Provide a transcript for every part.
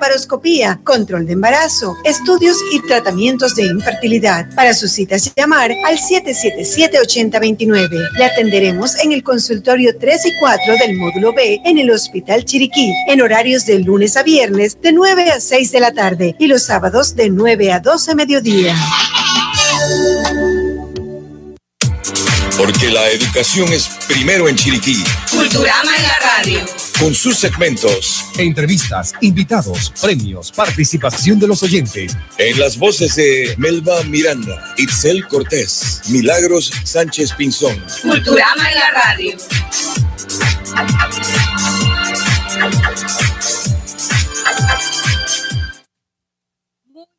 paroscopía, control de embarazo, estudios y tratamientos de infertilidad. Para sus citas, llamar al 777-8029. Le atenderemos en el consultorio 3 y 4 del módulo B en el Hospital Chiriquí, en horarios de lunes a viernes de 9 a 6 de la tarde y los sábados de 9 a 12 mediodía. Porque la educación es primero en Chiriquí. Culturama en la radio. Con sus segmentos. Entrevistas, invitados, premios, participación de los oyentes. En las voces de Melba Miranda, Itzel Cortés, Milagros Sánchez Pinzón. Culturama en la radio.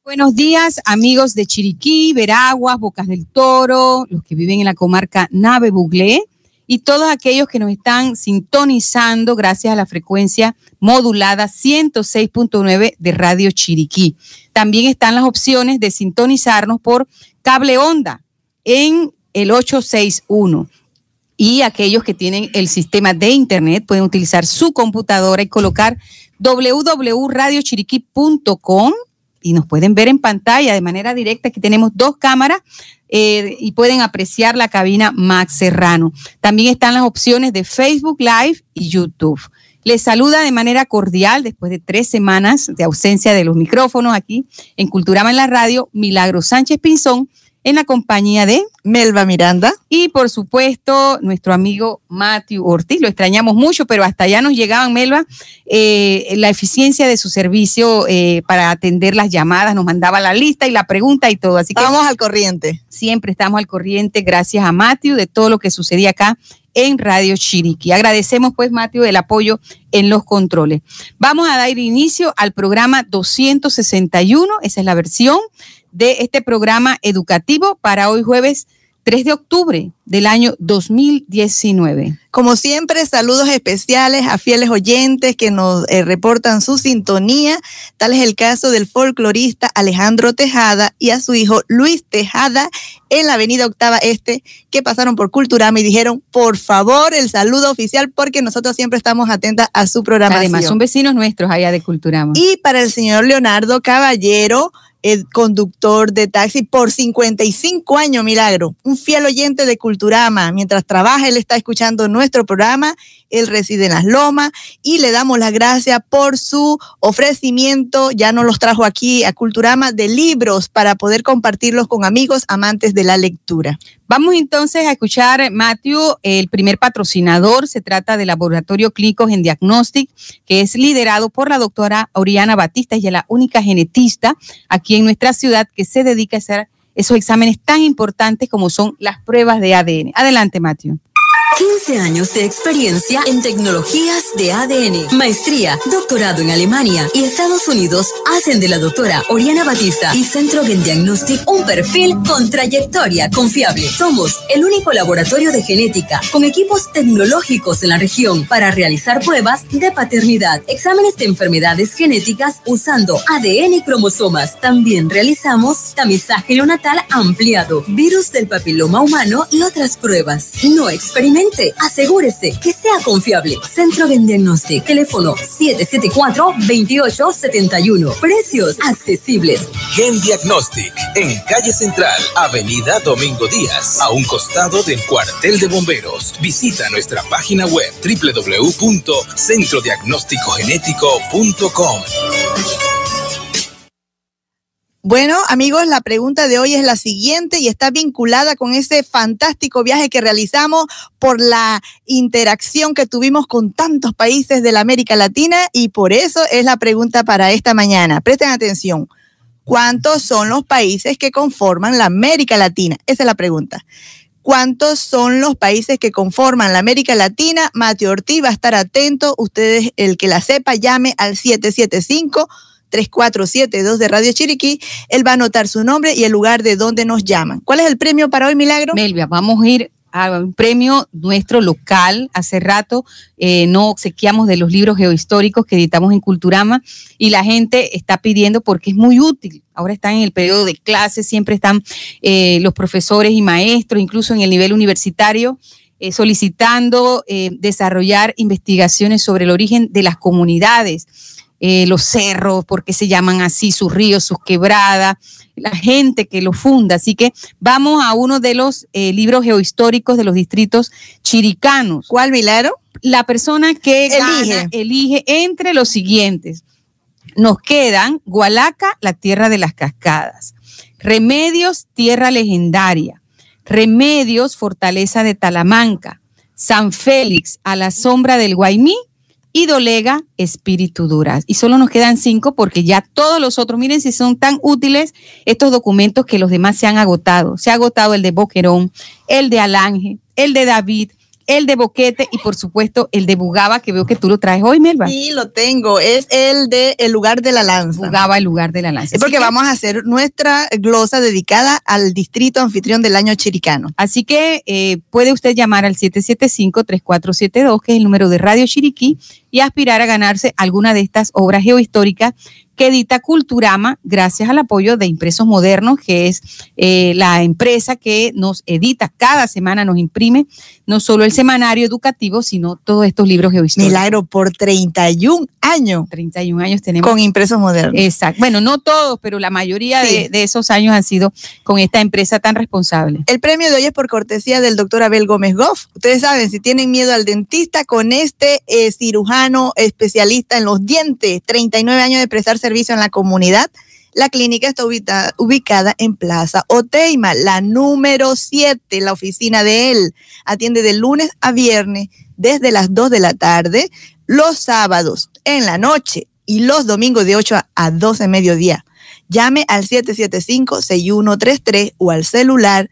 Buenos días, amigos de Chiriquí, Veraguas, Bocas del Toro, los que viven en la comarca Nave Buglé y todos aquellos que nos están sintonizando gracias a la frecuencia modulada 106.9 de Radio Chiriquí. También están las opciones de sintonizarnos por cable onda en el 861 y aquellos que tienen el sistema de internet pueden utilizar su computadora y colocar www.radiochiriquí.com y nos pueden ver en pantalla de manera directa. Aquí tenemos dos cámaras eh, y pueden apreciar la cabina Max Serrano. También están las opciones de Facebook Live y YouTube. Les saluda de manera cordial después de tres semanas de ausencia de los micrófonos aquí en Culturama en la Radio, Milagro Sánchez Pinzón en la compañía de Melba Miranda y por supuesto nuestro amigo Matthew Ortiz. Lo extrañamos mucho, pero hasta allá nos llegaban, Melba, eh, la eficiencia de su servicio eh, para atender las llamadas, nos mandaba la lista y la pregunta y todo. Así que estamos al corriente. Siempre estamos al corriente, gracias a Matthew, de todo lo que sucedía acá en Radio Chiriquí. Agradecemos pues, Matthew, el apoyo en los controles. Vamos a dar inicio al programa 261, esa es la versión de este programa educativo para hoy jueves 3 de octubre del año 2019. Como siempre, saludos especiales a fieles oyentes que nos eh, reportan su sintonía. Tal es el caso del folclorista Alejandro Tejada y a su hijo Luis Tejada en la avenida Octava Este, que pasaron por Culturama y dijeron, por favor, el saludo oficial, porque nosotros siempre estamos atentas a su programación. Además, son vecinos nuestros allá de Culturama. Y para el señor Leonardo Caballero, el conductor de taxi por 55 años, Milagro. Un fiel oyente de Culturama. Mientras trabaja, él está escuchando nuestro programa. Él reside en Las Lomas y le damos las gracias por su ofrecimiento. Ya nos los trajo aquí a Culturama de libros para poder compartirlos con amigos amantes de la lectura. Vamos entonces a escuchar, Matthew, el primer patrocinador. Se trata del Laboratorio Clínico en Diagnostic, que es liderado por la doctora Oriana Batista, y es la única genetista aquí en nuestra ciudad que se dedica a hacer esos exámenes tan importantes como son las pruebas de ADN. Adelante, Matthew. 15 años de experiencia en tecnologías de ADN, maestría, doctorado en Alemania y Estados Unidos hacen de la doctora Oriana Batista y Centro Gen Diagnostic un perfil con trayectoria confiable. Somos el único laboratorio de genética con equipos tecnológicos en la región para realizar pruebas de paternidad, exámenes de enfermedades genéticas usando ADN y cromosomas. También realizamos tamizaje neonatal ampliado, virus del papiloma humano y otras pruebas. No Asegúrese que sea confiable. Centro de Diagnostic. Teléfono 774-2871. Precios accesibles. Gen Diagnostic. En calle Central, Avenida Domingo Díaz. A un costado del cuartel de bomberos. Visita nuestra página web www.centrodiagnósticogenético.com. Bueno, amigos, la pregunta de hoy es la siguiente y está vinculada con ese fantástico viaje que realizamos por la interacción que tuvimos con tantos países de la América Latina y por eso es la pregunta para esta mañana. Presten atención. ¿Cuántos son los países que conforman la América Latina? Esa es la pregunta. ¿Cuántos son los países que conforman la América Latina? Mateo Ortiz va a estar atento. Ustedes, el que la sepa, llame al 775 3472 de Radio Chiriquí, él va a anotar su nombre y el lugar de donde nos llaman. ¿Cuál es el premio para hoy, Milagro? Melvia, vamos a ir a un premio nuestro local. Hace rato eh, no obsequiamos de los libros geohistóricos que editamos en Culturama y la gente está pidiendo porque es muy útil. Ahora están en el periodo de clases, siempre están eh, los profesores y maestros, incluso en el nivel universitario, eh, solicitando desarrollar investigaciones sobre el origen de las comunidades eh, los cerros, por qué se llaman así, sus ríos, sus quebradas, la gente que lo funda. Así que vamos a uno de los eh, libros geohistóricos de los distritos chiricanos. ¿Cuál, Milagro? La persona que Elige. gana, elige entre los siguientes. Nos quedan Gualaca, la tierra de las cascadas. Remedios, tierra legendaria. Remedios, fortaleza de Talamanca. San Félix, a la sombra del Guaymí. Y Dolega, espíritu duraz. Y solo nos quedan cinco porque ya todos los otros, miren si son tan útiles estos documentos que los demás se han agotado. Se ha agotado el de Boquerón, el de Alange, el de David, el de Boquete y por supuesto el de Bugaba, que veo que tú lo traes hoy, Melba. Sí, lo tengo. Es el de El lugar de la lanza. Bugaba, el lugar de la lanza. Es porque que- vamos a hacer nuestra glosa dedicada al distrito anfitrión del año chiricano. Así que eh, puede usted llamar al 775-3472, que es el número de Radio Chiriquí, y aspirar a ganarse alguna de estas obras geohistóricas que edita Culturama gracias al apoyo de Impresos Modernos, que es eh, la empresa que nos edita cada semana, nos imprime no solo el semanario educativo, sino todos estos libros geohistóricos. Milagro por 31 años 31 años tenemos. con impresos modernos. Exacto. Bueno, no todos, pero la mayoría Sí. de, de esos años han sido con esta empresa tan responsable. El premio de hoy es por cortesía del doctor Abel Gómez Goff. Ustedes saben, si tienen miedo al dentista, con este eh, cirujano especialista en los dientes, 39 años de prestar servicio en la comunidad, la clínica está ubita- ubicada en Plaza Oteima, la número 7, la oficina de él. Atiende de lunes a viernes desde las 2 de la tarde, los sábados en la noche y los domingos de 8 a 12 de mediodía. Llame al 775-6133 o al celular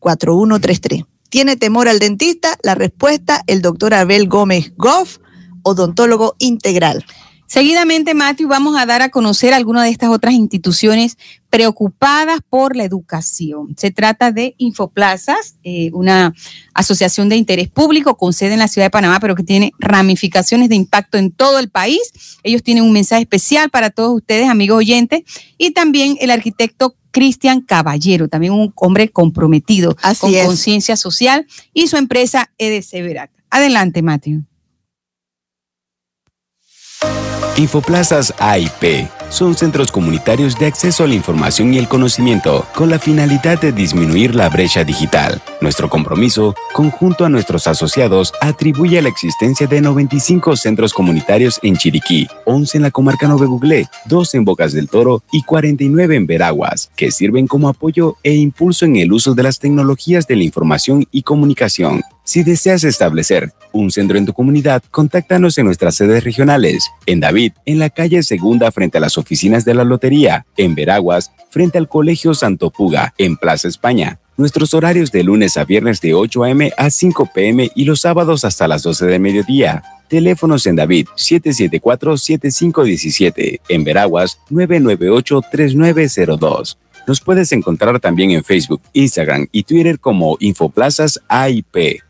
6480-4133. ¿Tiene temor al dentista? La respuesta, el doctor Abel Gómez Goff, odontólogo integral. Seguidamente, Matthew, vamos a dar a conocer algunas de estas otras instituciones preocupadas por la educación. Se trata de Infoplazas, eh, una asociación de interés público con sede en la ciudad de Panamá, pero que tiene ramificaciones de impacto en todo el país. Ellos tienen un mensaje especial para todos ustedes, amigos oyentes, y también el arquitecto Cristian Caballero, también un hombre comprometido Así con conciencia social, y su empresa EDC Verac. Adelante, Matthew. Infoplazas AIP son centros comunitarios de acceso a la información y el conocimiento con la finalidad de disminuir la brecha digital. Nuestro compromiso, conjunto a nuestros asociados, atribuye a la existencia de 95 centros comunitarios en Chiriquí, 11 en la comarca Nove Buglé, 2 en Bocas del Toro y 49 en Veraguas, que sirven como apoyo e impulso en el uso de las tecnologías de la información y comunicación. Si deseas establecer un centro en tu comunidad, contáctanos en nuestras sedes regionales. En David, en la calle Segunda frente a las oficinas de la Lotería. En Veraguas, frente al Colegio Santo Puga, en Plaza España. Nuestros horarios de lunes a viernes de 8 a.m. a 5 p.m. y los sábados hasta las 12 de mediodía. Teléfonos en David 774-7517. En Veraguas 998-3902. Nos puedes encontrar también en Facebook, Instagram y Twitter como Infoplazas AIP.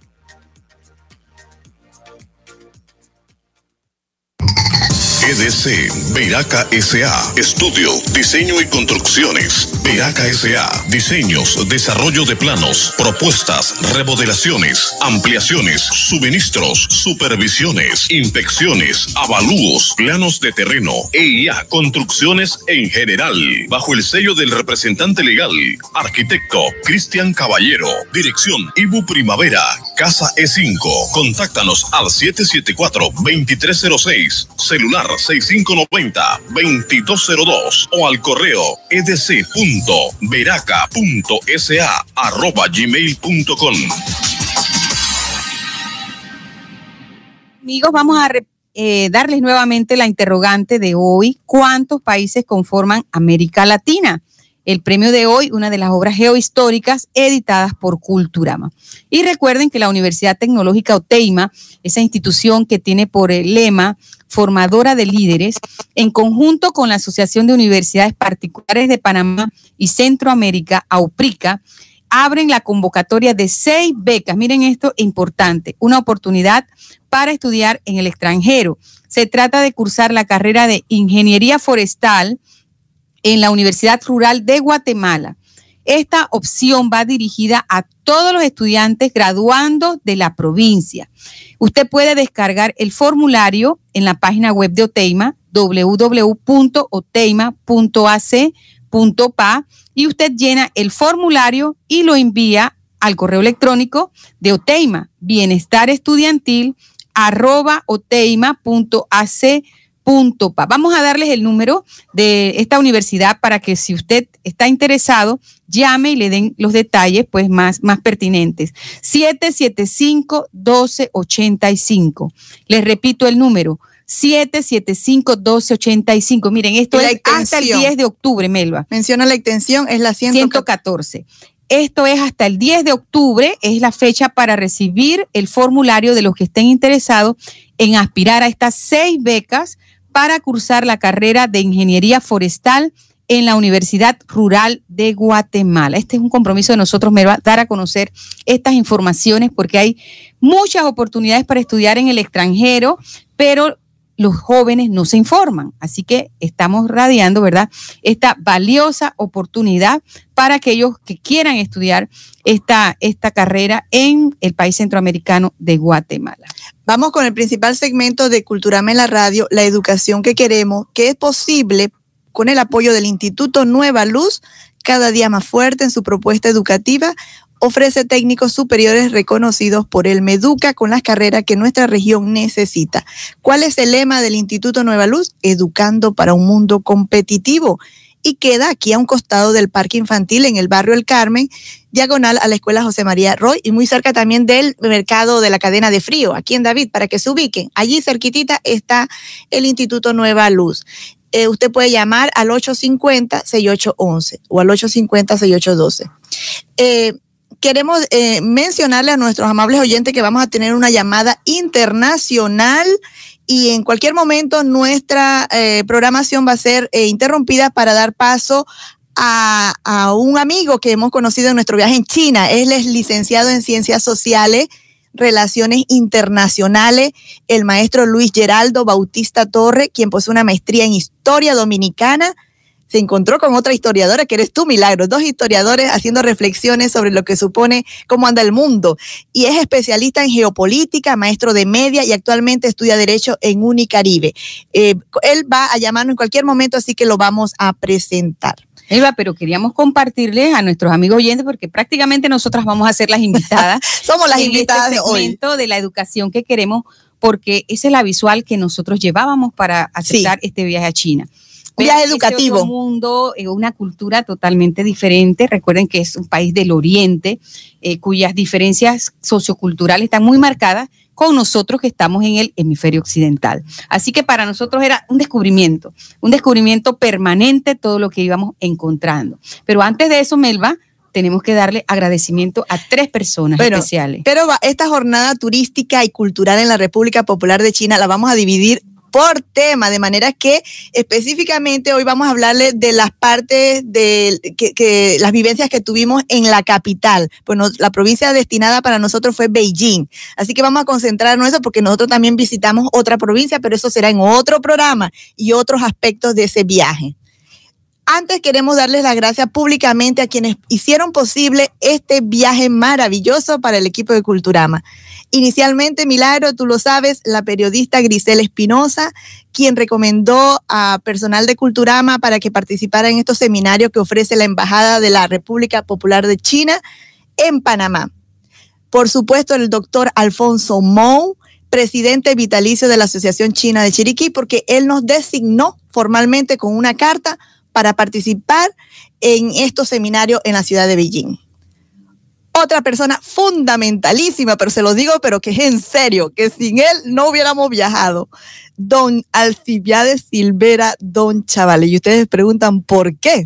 EDC, Veraca SA, Estudio, Diseño y Construcciones. Veraca SA, Diseños, Desarrollo de Planos, Propuestas, Remodelaciones, Ampliaciones, Suministros, Supervisiones, Inspecciones, Avalúos, Planos de Terreno, EIA, Construcciones en general. Bajo el sello del representante legal, arquitecto Cristian Caballero. Dirección Ibu Primavera, Casa E5. Contáctanos al 774-2306, celular 6590-2202 o al correo edc.veraca.sa arroba gmail.com. Amigos, vamos a eh, darles nuevamente la interrogante de hoy. ¿Cuántos países conforman América Latina? El premio de hoy, una de las obras geohistóricas editadas por Culturama. Y recuerden que la Universidad Tecnológica Oteima, esa institución que tiene por el lema formadora de líderes, en conjunto con la Asociación de Universidades Particulares de Panamá y Centroamérica, AUPRICA, abren la convocatoria de seis becas. Miren esto importante, una oportunidad para estudiar en el extranjero. Se trata de cursar la carrera de Ingeniería Forestal en la Universidad Rural de Guatemala. Esta opción va dirigida a todos los estudiantes graduando de la provincia. Usted puede descargar el formulario en la página web de Oteima, www.oteima.ac.pa, y usted llena el formulario y lo envía al correo electrónico de Oteima, bienestar estudiantil, arroba oteima.ac.pa. Vamos a darles el número de esta universidad para que si usted está interesado, llame y le den los detalles pues más, más pertinentes. 775-1285. Les repito el número. 775-1285. Miren, esto es hasta el 10 de octubre, Melba. Menciona la extensión, es la 114. Esto es hasta el 10 de octubre, es la fecha para recibir el formulario de los que estén interesados en aspirar a estas seis becas para cursar la carrera de ingeniería forestal en la Universidad Rural de Guatemala. Este es un compromiso de nosotros, me va a dar a conocer estas informaciones porque hay muchas oportunidades para estudiar en el extranjero, pero los jóvenes no se informan. Así que estamos radiando, ¿verdad? Esta valiosa oportunidad para aquellos que quieran estudiar esta, esta carrera en el país centroamericano de Guatemala. Vamos con el principal segmento de Culturama en la radio, la educación que queremos, que es posible con el apoyo del Instituto Nueva Luz, cada día más fuerte en su propuesta educativa, ofrece técnicos superiores reconocidos por el Meduca con las carreras que nuestra región necesita. ¿Cuál es el lema del Instituto Nueva Luz? Educando para un mundo competitivo. Y queda aquí a un costado del Parque Infantil en el barrio El Carmen, diagonal a la Escuela José María Roy y muy cerca también del mercado de la cadena de frío, aquí en David, para que se ubiquen. Allí cerquitita está el Instituto Nueva Luz. Eh, usted puede llamar al 850-6811 o al 850-6812. Eh, queremos eh, mencionarle a nuestros amables oyentes que vamos a tener una llamada internacional y en cualquier momento nuestra eh, programación va a ser eh, interrumpida para dar paso a, a, un amigo que hemos conocido en nuestro viaje en China. Él es licenciado en Ciencias Sociales, Relaciones Internacionales, el maestro Luis Geraldo Bautista Torre, quien posee una maestría en Historia Dominicana se encontró con otra historiadora, que eres tú, Milagro, dos historiadores haciendo reflexiones sobre lo que supone cómo anda el mundo. Y es especialista en geopolítica, maestro de media y actualmente estudia Derecho en Unicaribe. Eh, él va a llamarnos en cualquier momento, así que lo vamos a presentar. Eva, pero queríamos compartirles a nuestros amigos oyentes porque prácticamente nosotras vamos a ser las invitadas. Somos las en invitadas este de hoy. segmento de la educación que queremos porque esa es la visual que nosotros llevábamos para aceptar este viaje a China. Viaje educativo. Un mundo, eh, una cultura totalmente diferente. Recuerden que es un país del Oriente, eh, cuyas diferencias socioculturales están muy marcadas con nosotros que estamos en el hemisferio occidental. Así que para nosotros era un descubrimiento, un descubrimiento permanente todo lo que íbamos encontrando. Pero antes de eso, Melba, tenemos que darle agradecimiento a tres personas Bueno, especiales. Pero esta jornada turística y cultural en la República Popular de China la vamos a dividir por tema, de manera que específicamente hoy vamos a hablarle de las partes de que, las vivencias que tuvimos en la capital. Pues la provincia destinada para nosotros fue Beijing. Así que vamos a concentrarnos en eso porque nosotros también visitamos otra provincia, pero eso será en otro programa y otros aspectos de ese viaje. Antes queremos darles las gracias públicamente a quienes hicieron posible este viaje maravilloso para el equipo de Culturama. Inicialmente, Milagro, tú lo sabes, la periodista Grisel Espinosa, quien recomendó a personal de Culturama para que participara en estos seminarios que ofrece la Embajada de la República Popular de China en Panamá. Por supuesto, el doctor Alfonso Mou, presidente vitalicio de la Asociación China de Chiriquí, porque él nos designó formalmente con una carta para participar en estos seminarios en la ciudad de Beijing. Otra persona fundamentalísima, pero se lo digo, pero que es en serio, que sin él no hubiéramos viajado. Don Alcibiades Silvera, don Chavales. Y ustedes preguntan, ¿por qué?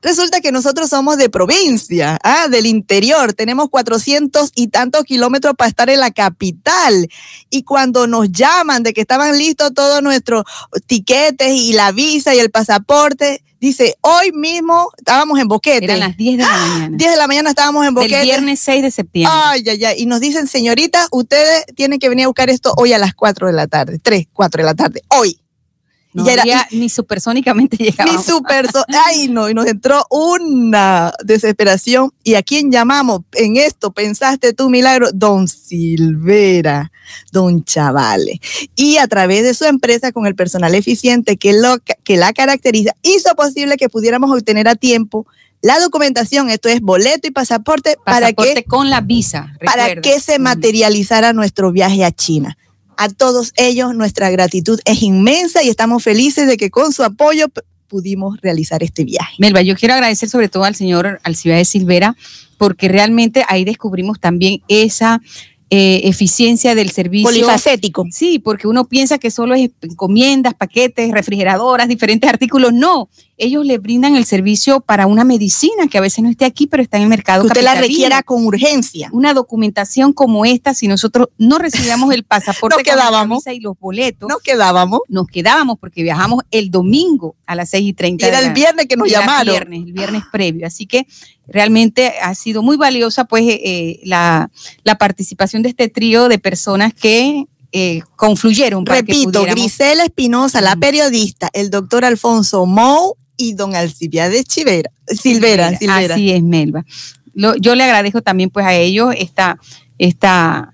Resulta que nosotros somos de provincia, ah, del interior, tenemos 400 y tantos kilómetros para estar en la capital. Y cuando nos llaman de que estaban listos todos nuestros tiquetes y la visa y el pasaporte, dice, hoy mismo estábamos en Boquete. Eran las 10 de la mañana. 10 de la mañana estábamos en Boquete. viernes 6 de septiembre. Ay, ay, ay. Y nos dicen, señorita, ustedes tienen que venir a buscar esto hoy a las 4 de la tarde, 3, 4 de la tarde, hoy. No era- ni supersónicamente Ni llegábamos. super, so- ay no, y nos entró una desesperación. ¿Y a quién llamamos? En esto pensaste tú, Milagro, don Silvera, don Chavale. Y a través de su empresa con el personal eficiente que, lo, que la caracteriza, hizo posible que pudiéramos obtener a tiempo la documentación, esto es boleto y pasaporte, para Pasaporte que con la visa. para que se materializara nuestro viaje a China. A todos ellos nuestra gratitud es inmensa y estamos felices de que con su apoyo pudimos realizar este viaje. Melba, yo quiero agradecer sobre todo al señor Alcibiades Silvera, porque realmente ahí descubrimos también esa eh, eficiencia del servicio. Polifacético. Sí, porque uno piensa que solo es encomiendas, paquetes, refrigeradoras, diferentes artículos. No, ellos le brindan el servicio para una medicina que a veces no esté aquí, pero está en el mercado. Que usted la requiera con urgencia. Una documentación como esta, si nosotros no recibíamos el pasaporte Nos con la quedábamos. y los boletos, Nos quedábamos. nos quedábamos porque viajamos el domingo a las 6 y 30. Y era de el la- viernes que nos llamaron. viernes, el viernes previo. Así que realmente ha sido muy valiosa pues eh, la, la participación de este trío de personas que eh, confluyeron para Repito, Grisela Espinosa, la Mm. periodista, el doctor Alfonso Mou y don Alcibiades Chivera, Silvera, Silvera. Así es, Melba. Lo- yo le agradezco también pues a ellos esta, esta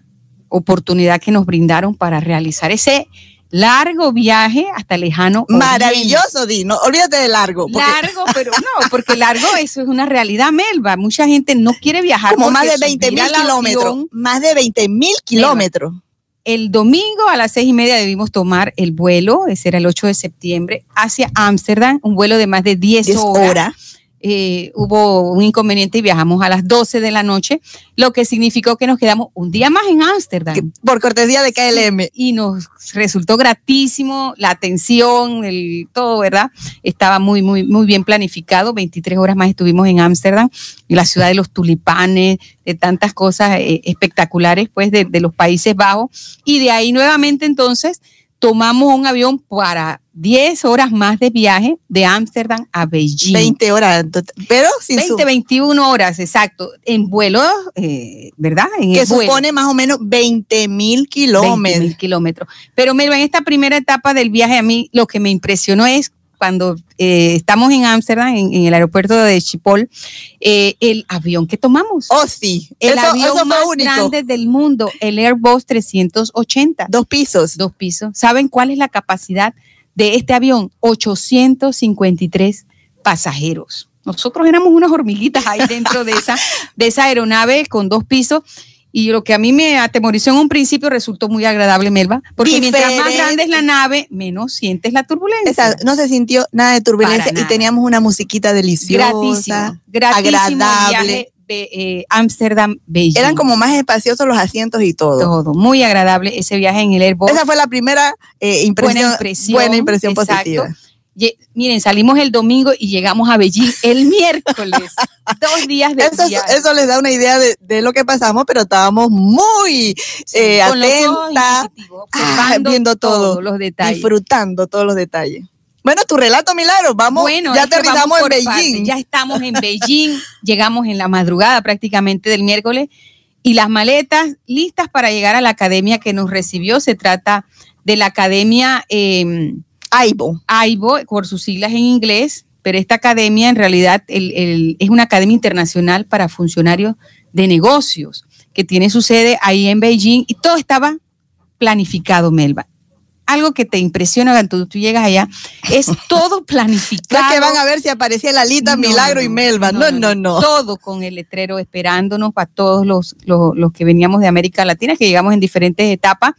oportunidad que nos brindaron para realizar ese largo viaje hasta lejano. Maravilloso, Di. No, olvídate de largo. porque Largo, pero no, porque largo eso es una realidad, Melba. Mucha gente no quiere viajar. como más de 20 subir mil kilómetros. Más de 20 mil kilómetros. El domingo a las seis y media debimos tomar el vuelo, ese era el 8 de septiembre, hacia Ámsterdam, un vuelo de más de 10, 10 horas. horas. Eh, hubo un inconveniente y viajamos a las 12 de la noche, lo que significó que nos quedamos un día más en Ámsterdam. por cortesía de KLM. y nos resultó gratísimo la atención, el todo, ¿verdad? Estaba muy, muy, muy bien planificado. 23 horas más estuvimos en Ámsterdam, en la ciudad de los tulipanes, de tantas cosas eh, espectaculares, pues, de, de los Países Bajos. Y de ahí nuevamente, entonces, tomamos un avión para 10 horas más de viaje de Ámsterdam a Beijing. 20 horas, pero sin su- 20, 21 horas, exacto, en vuelo, eh, ¿verdad? En que vuelo. supone más o menos 20 mil 20 kilómetros. mil kilómetros. Pero Melba, en esta primera etapa del viaje a mí lo que me impresionó es cuando eh, estamos en Ámsterdam, en, en el aeropuerto de Schiphol, eh, el avión que tomamos. Oh, sí. el eso, avión eso más único. grande del mundo, el Airbus 380. Dos pisos. Dos pisos. ¿Saben cuál es la capacidad de este avión? 853 pasajeros. Nosotros éramos unas hormiguitas ahí dentro de esa, de esa aeronave con dos pisos. Y lo que a mí me atemorizó en un principio resultó muy agradable, Melba, porque mientras más grande es la nave, menos sientes la turbulencia. No se sintió nada de turbulencia y teníamos una musiquita deliciosa. gratísimo, gratísimo agradable. eh, Ámsterdam, Beijing. Eran como más espaciosos los asientos y todo. todo, muy agradable ese viaje en el Airbus. Esa fue la primera eh, impresión, buena impresión. buena impresión exacto. positiva. Miren, salimos el domingo y llegamos a Beijing el miércoles. Dos días de Eso, viaje. eso les da una idea de, de lo que pasamos, pero estábamos muy eh, atentas, inquisitivos, ah, viendo todo, todos los detalles. disfrutando todos los detalles. Bueno, tu relato, Milagro, vamos, Bueno, ya aterrizamos en Beijing. partes. Ya estamos en Beijing, llegamos en la madrugada prácticamente del miércoles y las maletas listas para llegar a la academia que nos recibió. Se trata de la academia eh, AIBO. AIBO, por sus siglas en inglés, pero esta academia en realidad el- el- es una academia internacional para funcionarios de negocios que tiene su sede ahí en Beijing y todo estaba planificado, Melba. Algo que te impresiona cuando tú llegas allá es todo No planificado. es que van a ver si aparecía Lalita, No, Milagro y no, Melba. No, no, no. Todo con el letrero esperándonos para todos los, los, los que veníamos de América Latina, que llegamos en diferentes etapas.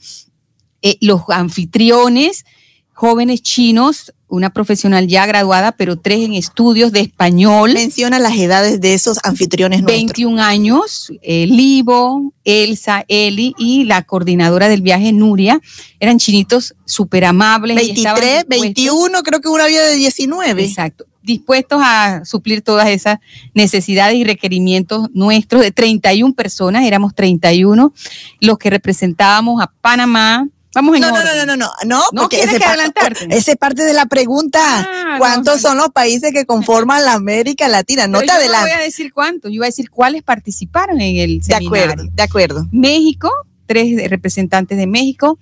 Eh, los anfitriones, jóvenes chinos, una profesional ya graduada, pero tres en estudios de español. Menciona las edades de esos anfitriones nuestros. 21 años, eh, Livo, Elsa, Eli y la coordinadora del viaje, Nuria, eran chinitos súper amables. y estaban 23, dispuestos- 21, creo que una había de 19. Exacto. Dispuestos a suplir todas esas necesidades y requerimientos nuestros de 31 personas, éramos 31 los que representábamos a Panamá. Vamos en No, no, orden. no, no, no, no, No porque tienes ese que adelantarte. Esa es parte de la pregunta. Ah, ¿Cuántos no, son los países que conforman la América Latina? No Pero te yo No voy a decir cuántos, yo voy a decir cuáles participaron en el De seminario. acuerdo, de acuerdo. México, tres de- representantes de México,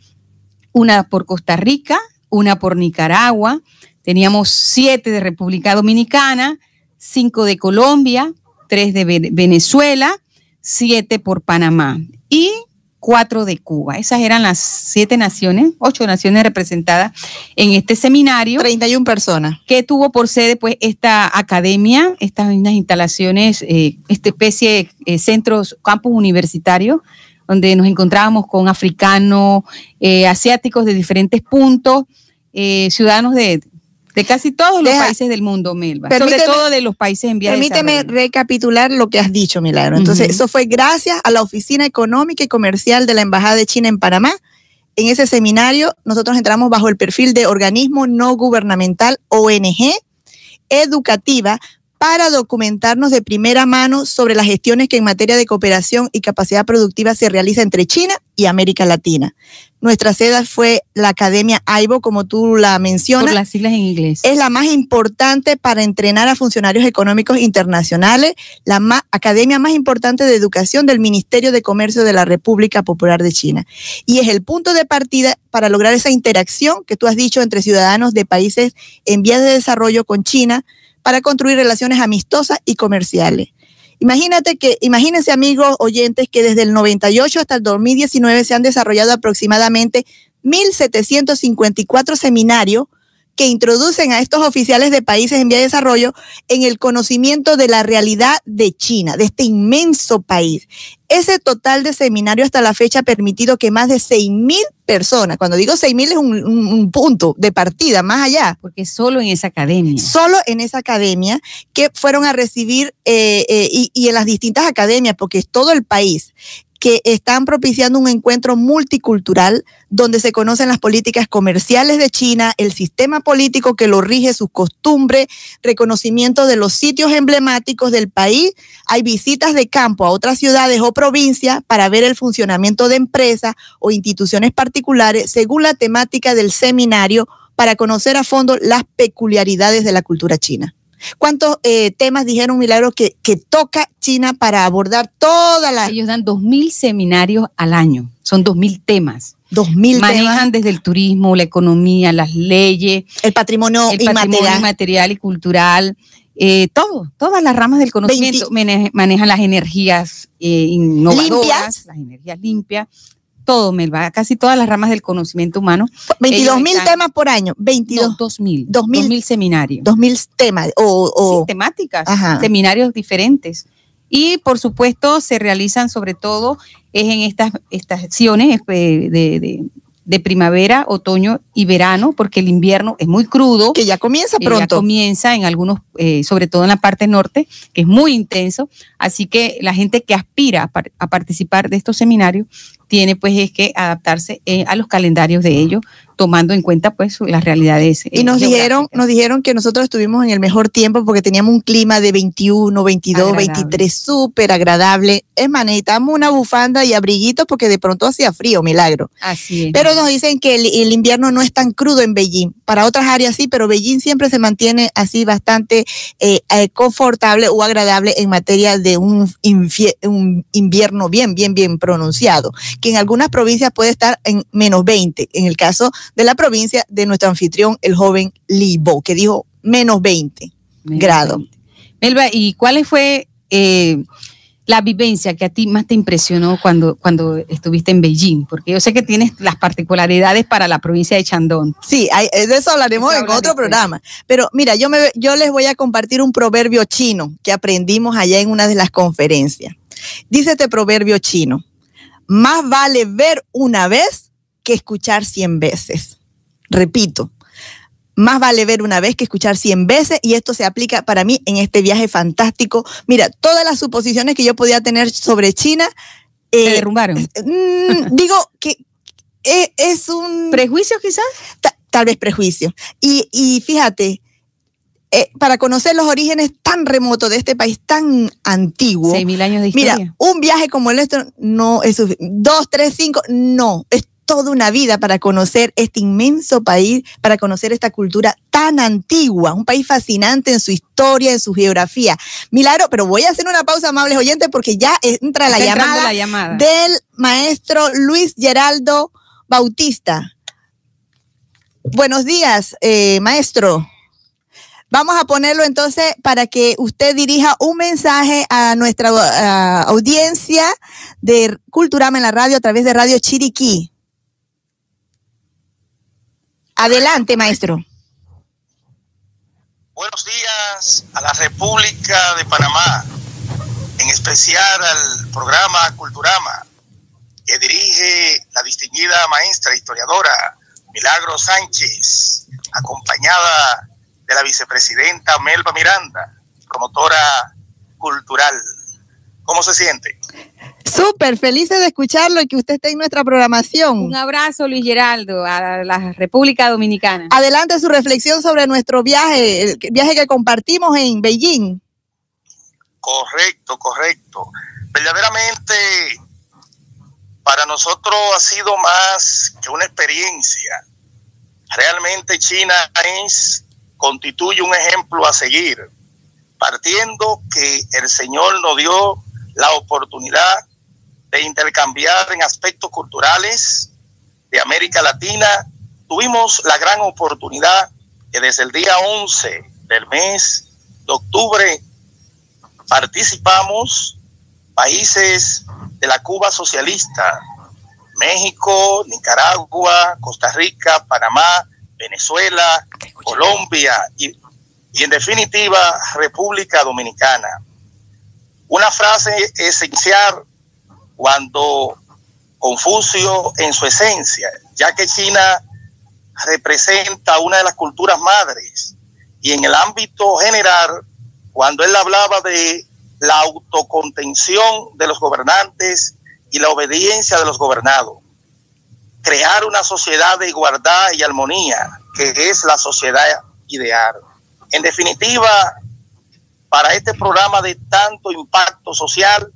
una por Costa Rica, una por Nicaragua, teníamos siete de República Dominicana, cinco de Colombia, tres de Ve- Venezuela, siete por Panamá y cuatro de Cuba. Esas eran las siete naciones, ocho naciones representadas en este seminario. 31 personas. Que tuvo por sede pues esta academia, estas instalaciones, eh, esta especie de eh, centros, campus universitarios, donde nos encontrábamos con africanos, eh, asiáticos de diferentes puntos, ciudadanos de, de casi todos los países del mundo, Melba. Sobre Permíteme- todo de los países en vías Permíteme recapitular lo que has dicho, Milagro. Entonces, eso fue gracias a la Oficina Económica y Comercial de la Embajada de China en Panamá. En ese seminario, nosotros entramos bajo el perfil de organismo no gubernamental, ONG, educativa, para documentarnos de primera mano sobre las gestiones que en materia de cooperación y capacidad productiva se realiza entre China y América Latina. Nuestra sede fue la Academia AIBO, como tú la mencionas Por las siglas en inglés. es la más importante para entrenar a funcionarios económicos internacionales, la academia más importante de educación del Ministerio de Comercio de la República Popular de China. Y es el punto de partida para lograr esa interacción que tú has dicho entre ciudadanos de países en vías de desarrollo con China para construir relaciones amistosas y comerciales. Imagínate que, imagínense amigos oyentes que desde el 98 hasta el 2019 se han desarrollado aproximadamente 1.754 seminarios que introducen a estos oficiales de países en vía de desarrollo en el conocimiento de la realidad de China, de este inmenso país. Ese total de seminarios hasta la fecha ha permitido que más de 6.000 personas, cuando digo 6.000 es un, un- un punto de partida, más allá, Porque solo en esa academia. solo en esa academia que fueron a recibir eh, eh, y, y en las distintas academias, porque es todo el país, que están propiciando un encuentro multicultural donde se conocen las políticas comerciales de China, el sistema político que lo rige, sus costumbres, reconocimiento de los sitios emblemáticos del país. Hay visitas de campo a otras ciudades o provincias para ver el funcionamiento de empresas o instituciones particulares según la temática del seminario para conocer a fondo las peculiaridades de la cultura china. ¿Cuántos eh, temas dijeron Milagros que, que toca China para abordar todas las Ellos dan 2.000 seminarios al año. Son 2.000 temas. 2000 Manejan temas? desde el turismo, la economía, las leyes, El patrimonio el patrimonio inmaterial. y cultural, eh, todo, todas las ramas del conocimiento. Mane- manejan las energías eh, innovadoras, Limpias. las energías limpias, todo, Melba, casi todas las ramas del conocimiento humano. 22 mil temas por año, 22, No, 2.000. 2000. 2.000 seminarios. 2000 temas o, o- Sí, temáticas, Ajá. seminarios diferentes. Y por supuesto se realizan sobre todo es en estas estaciones eh, de, de- de primavera, otoño y verano, porque el invierno es muy crudo. que ya comienza eh, ya pronto. comienza en algunos, eh, sobre todo en la parte norte, que es muy intenso. Así que la gente que aspira a, par- a participar de estos seminarios tiene pues es que adaptarse eh, a los calendarios de ellos, tomando en cuenta pues las realidades. y eh, nos dijeron, geográficas. nos dijeron que nosotros estuvimos en el mejor tiempo porque teníamos un clima de 21, 22, Agradable. 23, súper agradable. Es más, necesitamos una bufanda y abriguitos porque de pronto hacía frío, milagro. Así es. Pero nos dicen que el, el invierno no es tan crudo en Beijing. Para otras áreas sí, pero Beijing siempre se mantiene así bastante eh, eh, confortable o agradable en materia de un invierno bien, bien, bien pronunciado, que en algunas provincias puede estar en menos 20. En el caso de la provincia de nuestro anfitrión, el joven Libo, que dijo menos 20 grados. Melba, ¿y cuál fue eh, la vivencia que a ti más te impresionó cuando, cuando estuviste en Beijing? Porque yo sé que tienes las particularidades para la provincia de Chandon. Sí, hay- eh, de eso hablaremos Eso en otro programa. Pero mira, yo, me, yo les voy a compartir un proverbio chino que aprendimos allá en una de las conferencias. Dice este proverbio chino, más vale ver una vez que escuchar cien veces. Repito, más vale ver una vez que escuchar cien veces y esto se aplica para mí en este viaje fantástico. Mira, todas las suposiciones que yo podía tener sobre China, ¿Te eh, derrumbaron? mm, digo que eh, es un ¿Prejuicios quizás? ta- tal vez prejuicio. Y, y fíjate, eh, para conocer los orígenes tan remotos de este país tan antiguo, Seis mil años de historia. mira, un viaje como el nuestro no es suficiente. Dos, tres, cinco, no. Es toda una vida para conocer este inmenso país, para conocer esta cultura tan antigua, un país fascinante en su historia, en su geografía. Milagro, pero voy a hacer una pausa, amables oyentes, porque ya entra la llamada la llamada. del maestro Luis Geraldo Bautista. Buenos días, eh, maestro. Vamos a ponerlo entonces para que usted dirija un mensaje a nuestra uh, audiencia de Culturama en la radio a través de Radio Chiriquí. Adelante, maestro. Buenos días a la República de Panamá, en especial al programa Culturama, que dirige la distinguida maestra historiadora Milagro Sánchez, acompañada de la vicepresidenta Melba Miranda, promotora cultural. ¿Cómo se siente? Súper, felices de escucharlo y que usted esté en nuestra programación. Un abrazo, Luis Geraldo, a la República Dominicana. Adelante su reflexión sobre nuestro viaje, el viaje que compartimos en Beijing. Correcto, correcto. Verdaderamente, para nosotros ha sido más que una experiencia. Realmente China es, constituye un ejemplo a seguir, partiendo que el Señor nos dio la oportunidad de intercambiar en aspectos culturales de América Latina, tuvimos la gran oportunidad que desde el día 11 del mes de octubre participamos países de la Cuba socialista, México, Nicaragua, Costa Rica, Panamá, Venezuela, Colombia y, y en definitiva República Dominicana. Una frase esencial cuando Confucio en su esencia, ya que China representa una de las culturas madres y en el ámbito general, cuando él hablaba de la autocontención de los gobernantes y la obediencia de los gobernados, crear una sociedad de igualdad y armonía, que es la sociedad ideal. En definitiva, para este programa de tanto impacto social,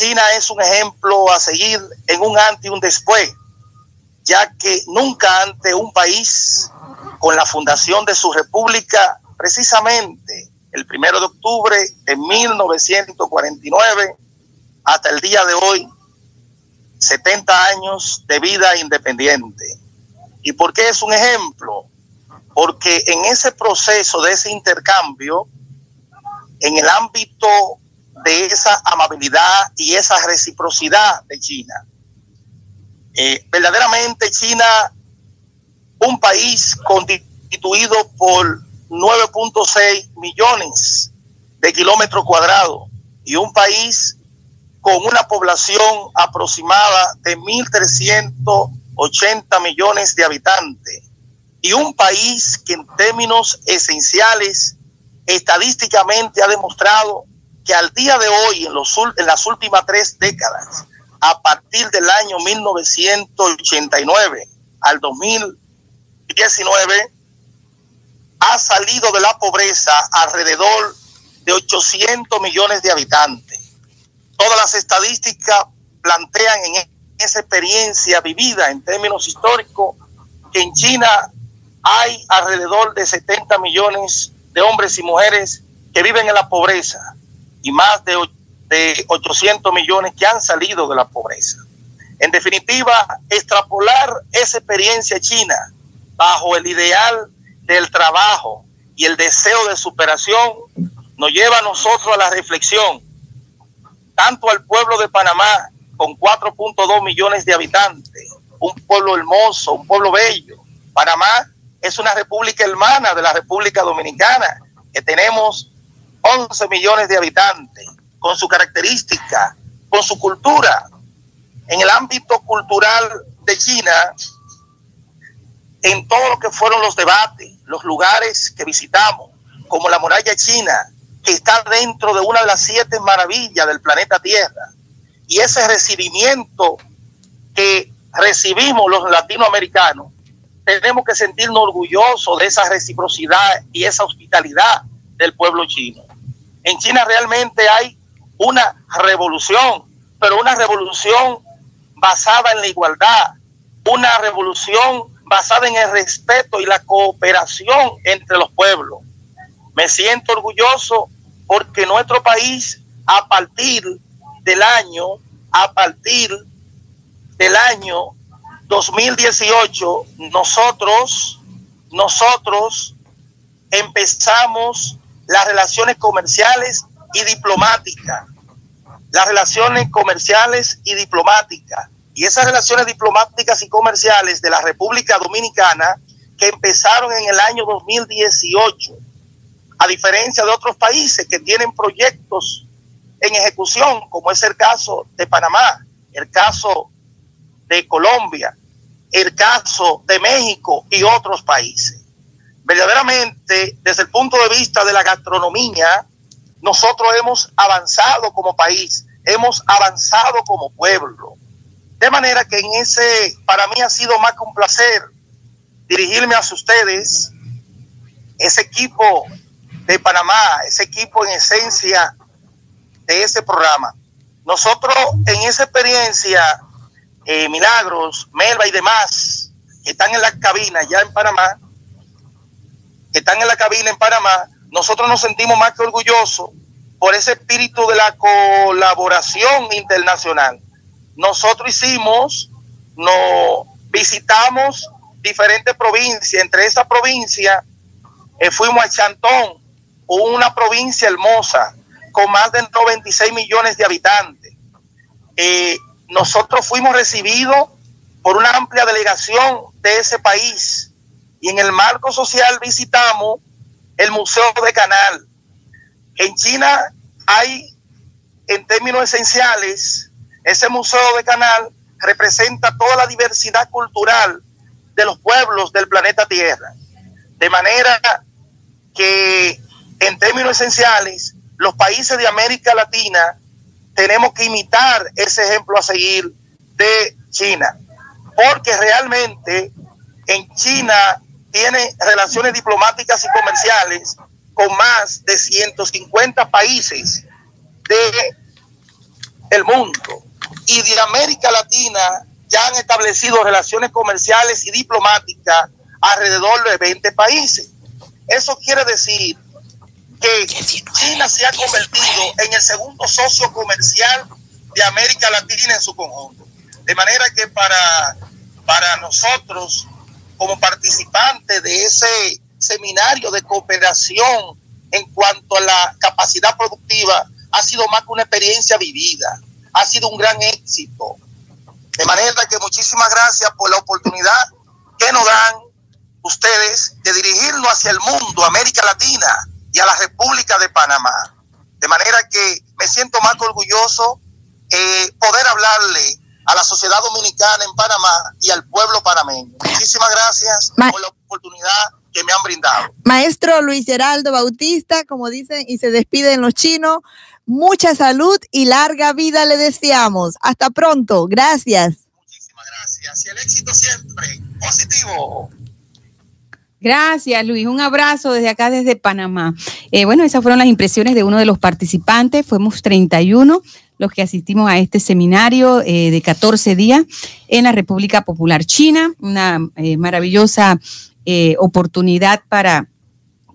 China es un ejemplo a seguir en un antes y un después, ya que nunca ante un país con la fundación de su república, precisamente el primero de octubre de 1949 hasta el día de hoy, 70 años de vida independiente. ¿Y por qué es un ejemplo? Porque en ese proceso de ese intercambio, en el ámbito de esa amabilidad y esa reciprocidad de China. Eh, verdaderamente China, un país constituido por 9.6 millones de kilómetros cuadrados y un país con una población aproximada de 1.380 millones de habitantes y un país que en términos esenciales estadísticamente ha demostrado que al día de hoy, en, los, en las últimas tres décadas, a partir del año 1989 al 2019, ha salido de la pobreza alrededor de 800 millones de habitantes. Todas las estadísticas plantean en esa experiencia vivida en términos históricos que en China hay alrededor de 70 millones de hombres y mujeres que viven en la pobreza y más de, de 800 millones que han salido de la pobreza. En definitiva, extrapolar esa experiencia china bajo el ideal del trabajo y el deseo de superación nos lleva a nosotros a la reflexión, tanto al pueblo de Panamá con 4.2 millones de habitantes, un pueblo hermoso, un pueblo bello. Panamá es una república hermana de la República Dominicana, que tenemos 11 millones de habitantes, con su característica, con su cultura. En el ámbito cultural de China, en todo lo que fueron los debates, los lugares que visitamos, como la muralla china, que está dentro de una de las siete maravillas del planeta Tierra, y ese recibimiento que recibimos los latinoamericanos, tenemos que sentirnos orgullosos de esa reciprocidad y esa hospitalidad del pueblo chino. En China realmente hay una revolución, pero una revolución basada en la igualdad, una revolución basada en el respeto y la cooperación entre los pueblos. Me siento orgulloso porque nuestro país a partir del año, a partir del año 2018 nosotros, nosotros empezamos las relaciones comerciales y diplomáticas. Las relaciones comerciales y diplomáticas. Y esas relaciones diplomáticas y comerciales de la República Dominicana que empezaron en el año 2018, a diferencia de otros países que tienen proyectos en ejecución, como es el caso de Panamá, el caso de Colombia, el caso de México y otros países. Verdaderamente, desde el punto de vista de la gastronomía, nosotros hemos avanzado como país, hemos avanzado como pueblo. De manera que en ese, para mí ha sido más que un placer dirigirme a ustedes, ese equipo de Panamá, ese equipo en esencia de ese programa. Nosotros en esa experiencia, eh, Milagros, Melba y demás, que están en la cabina ya en Panamá, que están en la cabina en Panamá, nosotros nos sentimos más que orgullosos por ese espíritu de la colaboración internacional. Nosotros hicimos, nos visitamos diferentes provincias, entre esa provincia eh, fuimos a Chantón, una provincia hermosa, con más de 96 millones de habitantes. Eh, nosotros fuimos recibidos por una amplia delegación de ese país y en el marco social visitamos el Museo de Canal. En China hay, en términos esenciales, ese Museo de Canal representa toda la diversidad cultural de los pueblos del planeta Tierra. De manera que, en términos esenciales, los países de América Latina tenemos que imitar ese ejemplo a seguir de China, porque realmente en China tiene relaciones diplomáticas y comerciales con más de 150 países de el mundo y de América Latina ya han establecido relaciones comerciales y diplomáticas alrededor de 20 países. Eso quiere decir que China se ha convertido en el segundo socio comercial de América Latina en su conjunto. De manera que para, para nosotros, como participantes de ese seminario de cooperación en cuanto a la capacidad productiva, ha sido más que una experiencia vivida, ha sido un gran éxito. De manera que muchísimas gracias por la oportunidad que nos dan ustedes de dirigirnos hacia el mundo, América Latina, y a la República de Panamá. De manera que me siento más orgulloso eh, poder hablarle a la sociedad dominicana en Panamá y al pueblo panameño. Muchísimas gracias por la oportunidad que me han brindado. Maestro Luis Geraldo Bautista, como dicen y se despiden los chinos, mucha salud y larga vida le deseamos. Hasta pronto. Gracias. Muchísimas gracias. Y el éxito siempre positivo. Gracias, Luis. Un abrazo desde acá, desde Panamá. Eh, bueno, esas fueron las impresiones de uno de los participantes. Fuimos 31 los que asistimos a este seminario eh, de 14 días en la República Popular China. Una eh, maravillosa oportunidad para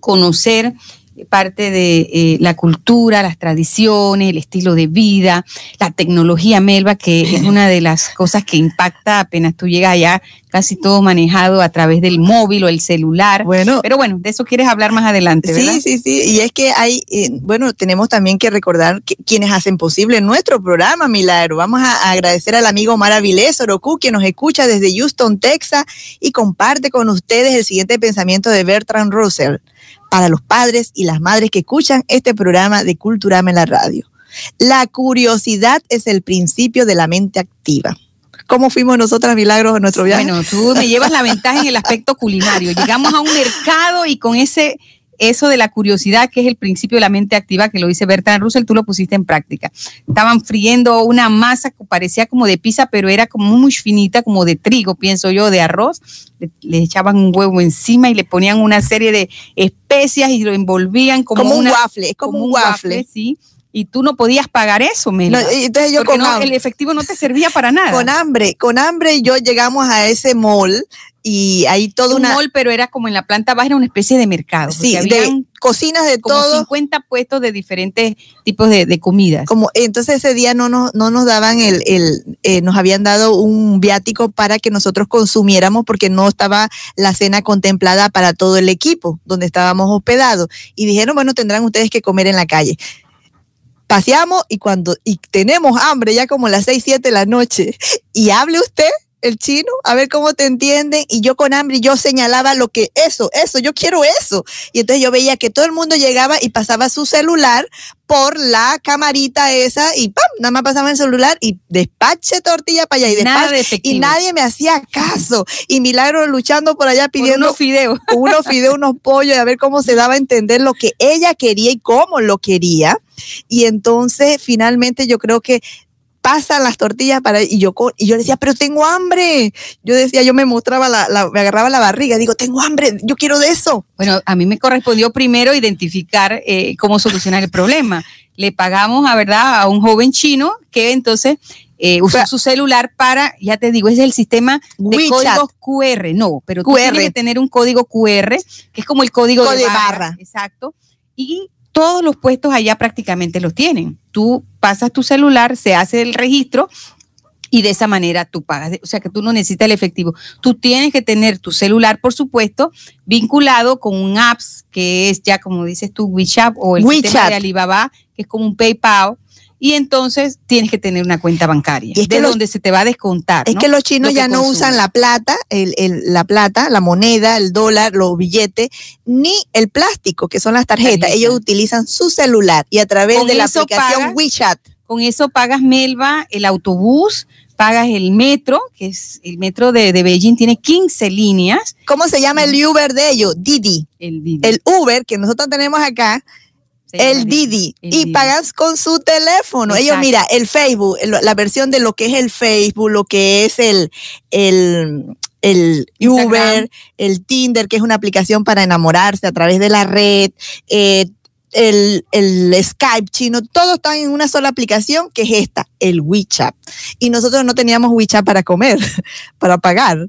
conocer parte de eh, la cultura, las tradiciones, el estilo de vida, la tecnología, Melba, que es una de las cosas que impacta apenas tú llegas allá, casi todo manejado a través del móvil o el celular. Bueno, pero bueno, de eso quieres hablar más adelante, ¿verdad? Sí, sí, sí. Y es que hay, eh, bueno, tenemos también que recordar quienes hacen posible nuestro programa, Milagro. Vamos a, agradecer al amigo Omar Avilés Orocu, que nos escucha desde Houston, Texas, y comparte con ustedes el siguiente pensamiento de Bertrand Russell para los padres y las madres que escuchan este programa de Culturama en la radio. La curiosidad es el principio de la mente activa. ¿Cómo fuimos nosotras, Milagros, en nuestro viaje? Bueno, tú me llevas la ventaja en el aspecto culinario. Llegamos a un mercado y con ese eso de la curiosidad, que es el principio de la mente activa, que lo dice Bertrand Russell, tú lo pusiste en práctica. Estaban friendo una masa que parecía como de pizza, pero era como muy finita, como de trigo, pienso yo, de arroz. Le, echaban un huevo encima y le ponían una serie de especias y lo envolvían como, un waffle, como, un waffle. sí y tú no podías pagar eso, Melba. No, entonces yo Porque con no, hambre. el efectivo no te servía para nada. Con hambre, con hambre yo llegamos a ese mall y ahí toda un una mall, pero era como en la planta baja, era una especie de mercado. sí, de habían cocinas de como todo. 50 puestos de diferentes tipos de, de comidas. Como, entonces ese día no nos, no nos daban el, el eh, nos habían dado un viático para que nosotros consumiéramos porque no estaba la cena contemplada para todo el equipo donde estábamos hospedados. Y dijeron, bueno, tendrán ustedes que comer en la calle. Paseamos y cuando y tenemos hambre ya como las 6, 7 de la noche y hable usted el chino, a ver cómo te entienden. Y yo con hambre, yo señalaba lo que eso, eso, yo quiero eso. Y entonces yo veía que todo el mundo llegaba y pasaba su celular por la camarita esa y ¡pam! Nada más pasaba el celular y despache tortilla para allá y Nada despache. de y nadie me hacía caso. Y Milagro luchando por allá Por pidiendo unos fideos. unos fideos, unos pollos, y a ver cómo se daba a entender lo que ella quería y cómo lo quería. Y entonces, finalmente, yo creo que pasan las tortillas para y yo y yo decía pero tengo hambre yo decía yo me mostraba la, la- me agarraba la barriga digo tengo hambre yo quiero de eso Bueno, a mí me correspondió primero identificar eh, cómo solucionar el problema. Le pagamos, a verdad, a un joven chino que entonces eh, usó Pero- su celular para, ya te digo, es el sistema de WeChat. códigos QR. No, pero tú QR. tienes que tener un código QR, que es como el código de barra. barra. Exacto. Y todos los puestos allá prácticamente los tienen. Tú pasas tu celular, se hace el registro y de esa manera tú pagas. O sea que tú no necesitas el efectivo. Tú tienes que tener tu celular, por supuesto, vinculado con un apps que es ya como dices tú, WeChat o el sistema WeChat. de Alibaba, que es como un PayPal. Y entonces tienes que tener una cuenta bancaria, Y es que de los- donde se te va a descontar. Es ¿no? que los chinos Lo ya no usan la plata, el, el- la plata, la moneda, el dólar, los billetes, ni el plástico, que son las tarjetas. Tarjeta. Ellos utilizan su celular y a través Con de la aplicación pagas. WeChat. Con eso pagas Melva, el autobús, pagas el metro, que es el metro de, de Beijing, tiene 15 líneas. ¿Cómo se llama el Uber de ellos? Didi. El, Didi. El Uber que nosotros tenemos acá, el Didi. El y Didi. pagas con su teléfono. Ellos, mira, el Facebook, la versión de lo que es el Facebook, lo que es el, el, el Instagram. Uber, el Tinder, que es una aplicación para enamorarse a través de la red, eh, el, el Skype chino, todo está en una sola aplicación que es esta, el WeChat. Y nosotros no teníamos WeChat para comer, para pagar,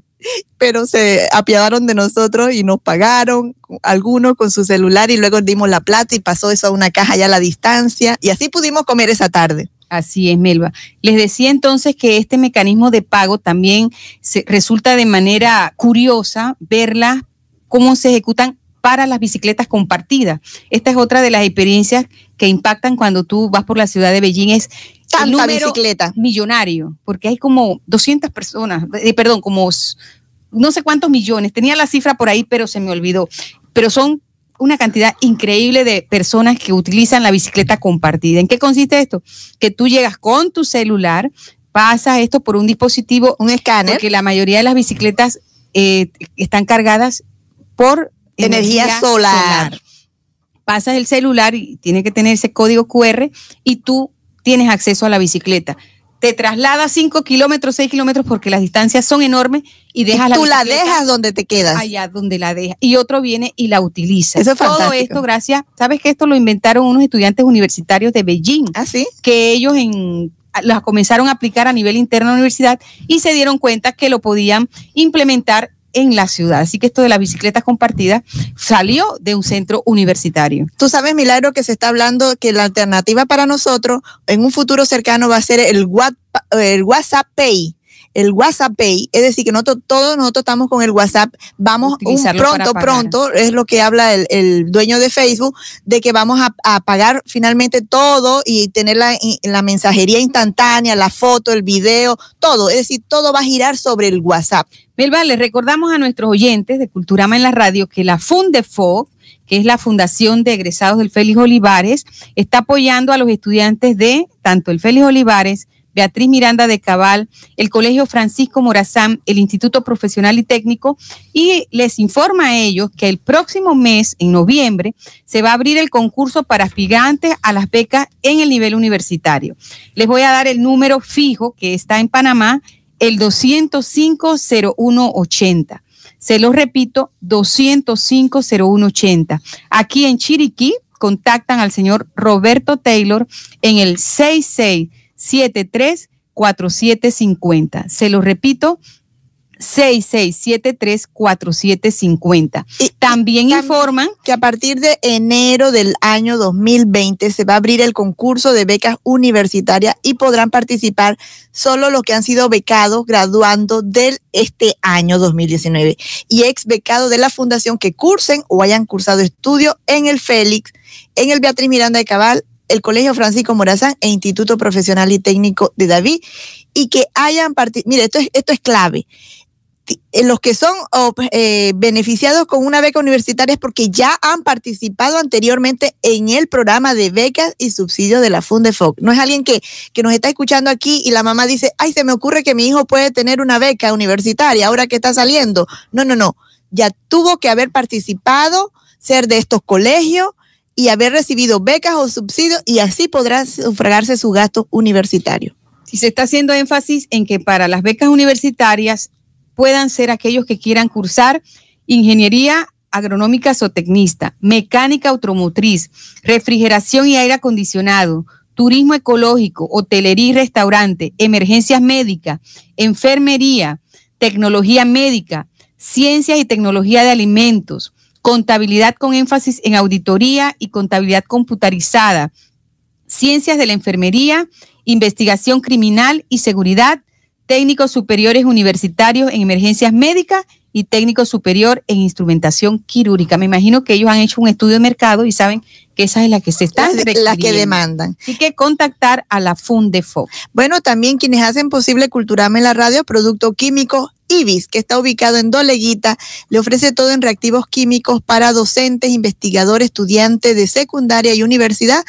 pero se apiadaron de nosotros y nos pagaron, algunos con su celular y luego dimos la plata y pasó eso a una caja ya a la distancia y así pudimos comer esa tarde. Así es, Melba. Les decía entonces que este mecanismo de pago también se, resulta de manera curiosa verla cómo se ejecutan para las bicicletas compartidas. Esta es otra de las experiencias que impactan cuando tú vas por la ciudad de Beijing. Es el Tanta número bicicleta. millonario, porque hay como 200 personas, eh, perdón, como no sé cuántos millones. Tenía la cifra por ahí, pero se me olvidó. Pero son una cantidad increíble de personas que utilizan la bicicleta compartida. ¿En qué consiste esto? Que tú llegas con tu celular, pasas esto por un dispositivo, Un escáner. porque la mayoría de las bicicletas eh, están cargadas por Energía solar. Pasas el celular y tiene que tener ese código QR y tú tienes acceso a la bicicleta. Te trasladas 5 kilómetros, 6 kilómetros porque las distancias son enormes y dejas Y tú la dejas donde te quedas. allá donde la deja y otro viene y la utiliza. Eso es Todo fantástico. esto gracias, sabes que esto lo inventaron unos estudiantes universitarios de Beijing, ¿Ah, sí? que ellos en las comenzaron a aplicar a nivel interno de la universidad y se dieron cuenta que lo podían implementar en la ciudad. Así que esto de las bicicletas compartidas salió de un centro universitario. Tú sabes, Milagro, que se está hablando que la alternativa para nosotros en un futuro cercano va a ser el, What- el WhatsApp Pay. El WhatsApp Pay, es decir, que nosotros, todos nosotros estamos con el WhatsApp, vamos un pronto, pronto, es lo que habla el, el dueño de Facebook, de que vamos a, a pagar finalmente todo y tener la, la mensajería instantánea, la foto, el video, todo, es decir, todo va a girar sobre el WhatsApp. Melba, les recordamos a nuestros oyentes de Culturama en la radio que la Fundefo, que es la Fundación de Egresados del Félix Olivares, está apoyando a los estudiantes de tanto el Félix Olivares, Beatriz Miranda de Cabal, el Colegio Francisco Morazán, el Instituto Profesional y Técnico, y les informa a ellos que el próximo mes, en noviembre, se va a abrir el concurso para aspirantes a las becas en el nivel universitario. Les voy a dar el número fijo que está en Panamá, el 205-0180. Se lo repito, 205-0180. Aquí en Chiriquí, contactan al señor Roberto Taylor en el 6673 4750. Se lo repito, 66734750. Y también informan que a partir de enero del año 2020 se va a abrir el concurso de becas universitarias y podrán participar solo los que han sido becados graduando de este año 2019 y ex becados de la fundación que cursen o hayan cursado estudio en el Félix, en el Beatriz Miranda de Cabal, el Colegio Francisco Morazán e Instituto Profesional y Técnico de David y que hayan participado. Mire, esto es, esto es clave los que son eh, beneficiados con una beca universitaria es porque ya han participado anteriormente en el programa de becas y subsidios de la Fundefoc. No es alguien que, que nos está escuchando aquí y la mamá dice, ay, se me ocurre que mi hijo puede tener una beca universitaria ahora que está saliendo. No, no, no. Ya tuvo que haber participado, ser de estos colegios y haber recibido becas o subsidios y así podrá sufragarse su gasto universitario. Si se está haciendo énfasis en que para las becas universitarias puedan ser aquellos que quieran cursar ingeniería agronómica zootecnista, mecánica automotriz, refrigeración y aire acondicionado, turismo ecológico, hotelería y restaurante, emergencias médicas, enfermería, tecnología médica, ciencias y tecnología de alimentos, contabilidad con énfasis en auditoría y contabilidad computarizada, ciencias de la enfermería, investigación criminal y seguridad, técnicos superiores universitarios en emergencias médicas y técnico superior en instrumentación quirúrgica. Me imagino que ellos han hecho un estudio de mercado y saben que esa es la que se está la, que demandan. Así que contactar a la Fundefo. Bueno, también quienes hacen posible Culturama en la radio, producto químico IBIS, que está ubicado en Doleguita, le ofrece todo en reactivos químicos para docentes, investigadores, estudiantes de secundaria y universidad,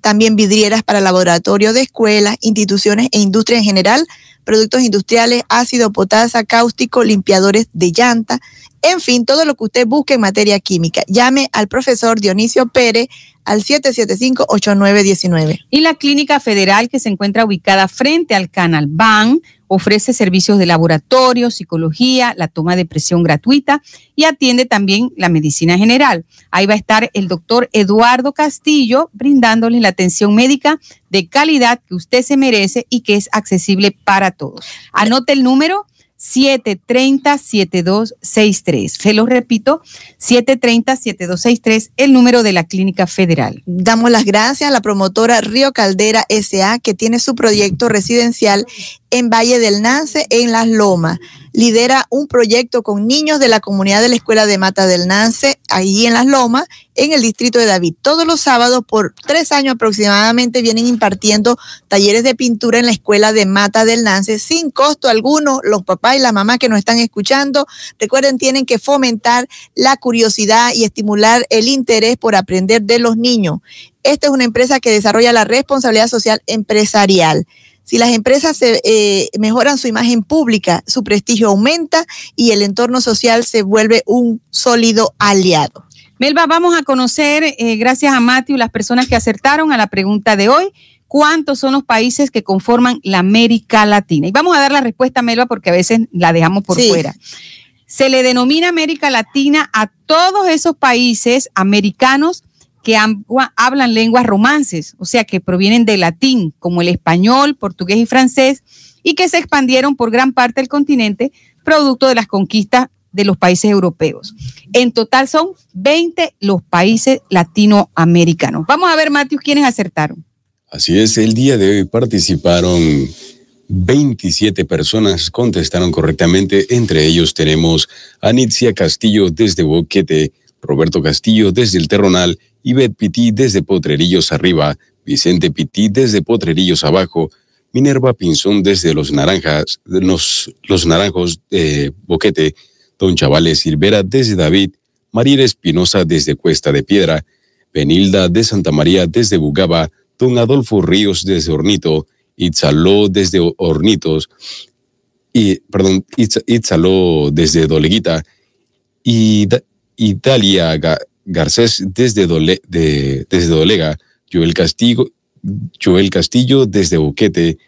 también vidrieras para laboratorio de escuelas, instituciones e industria en general productos industriales, ácido potasa, cáustico, limpiadores de llanta, en fin, todo lo que usted busque en materia química. Llame al profesor Dionisio Pérez al 775-8919. Y la Clínica Federal, que se encuentra ubicada frente al Canal BAN, ofrece servicios de laboratorio, psicología, la toma de presión gratuita y atiende también la medicina general. Ahí va a estar el doctor Eduardo Castillo brindándoles la atención médica de calidad que usted se merece y que es accesible para todos. Anote el número 730-7263. Se lo repito, 730-7263, el número de la Clínica Federal. Damos las gracias a la promotora Río Caldera SA, que tiene su proyecto residencial en Valle del Nance, en Las Lomas lidera un proyecto con niños de la comunidad de la Escuela de Mata del Nance, ahí en Las Lomas, en el distrito de David. Todos los sábados, por tres años aproximadamente, vienen impartiendo talleres de pintura en la Escuela de Mata del Nance, sin costo alguno. Los papás y las mamás que nos están escuchando, recuerden, tienen que fomentar la curiosidad y estimular el interés por aprender de los niños. Esta es una empresa que desarrolla la responsabilidad social empresarial. Si las empresas eh, mejoran su imagen pública, su prestigio aumenta y el entorno social se vuelve un sólido aliado. Melba, vamos a conocer, eh, gracias a Matthew, las personas que acertaron a la pregunta de hoy. ¿Cuántos son los países que conforman la América Latina? Y vamos a dar la respuesta, Melba, porque a veces la dejamos por fuera. Se le denomina América Latina a todos esos países americanos que hablan lenguas romances, o sea, que provienen del latín, como el español, portugués y francés, y que se expandieron por gran parte del continente, producto de las conquistas de los países europeos. En total son 20 los países latinoamericanos. Vamos a ver, Matius, quiénes acertaron. Así es, el día de hoy participaron 27 personas, contestaron correctamente. Entre ellos tenemos a Nitzia Castillo desde Boquete, Roberto Castillo desde el Terronal Ivette Pití desde Potrerillos arriba, Vicente Pití desde Potrerillos abajo, Minerva Pinzón desde Los Naranjas, los, los Naranjos de Boquete, Don Chavales Silvera desde David, Mariela Espinosa desde Cuesta de Piedra, Benilda de Santa María desde Bugaba, Don Adolfo Ríos desde Hornito, Itzaló desde Hornitos, y, perdón, Itzaló desde Doleguita, y Italia Garcés desde, Dolega, Joel Castillo, desde Boquete,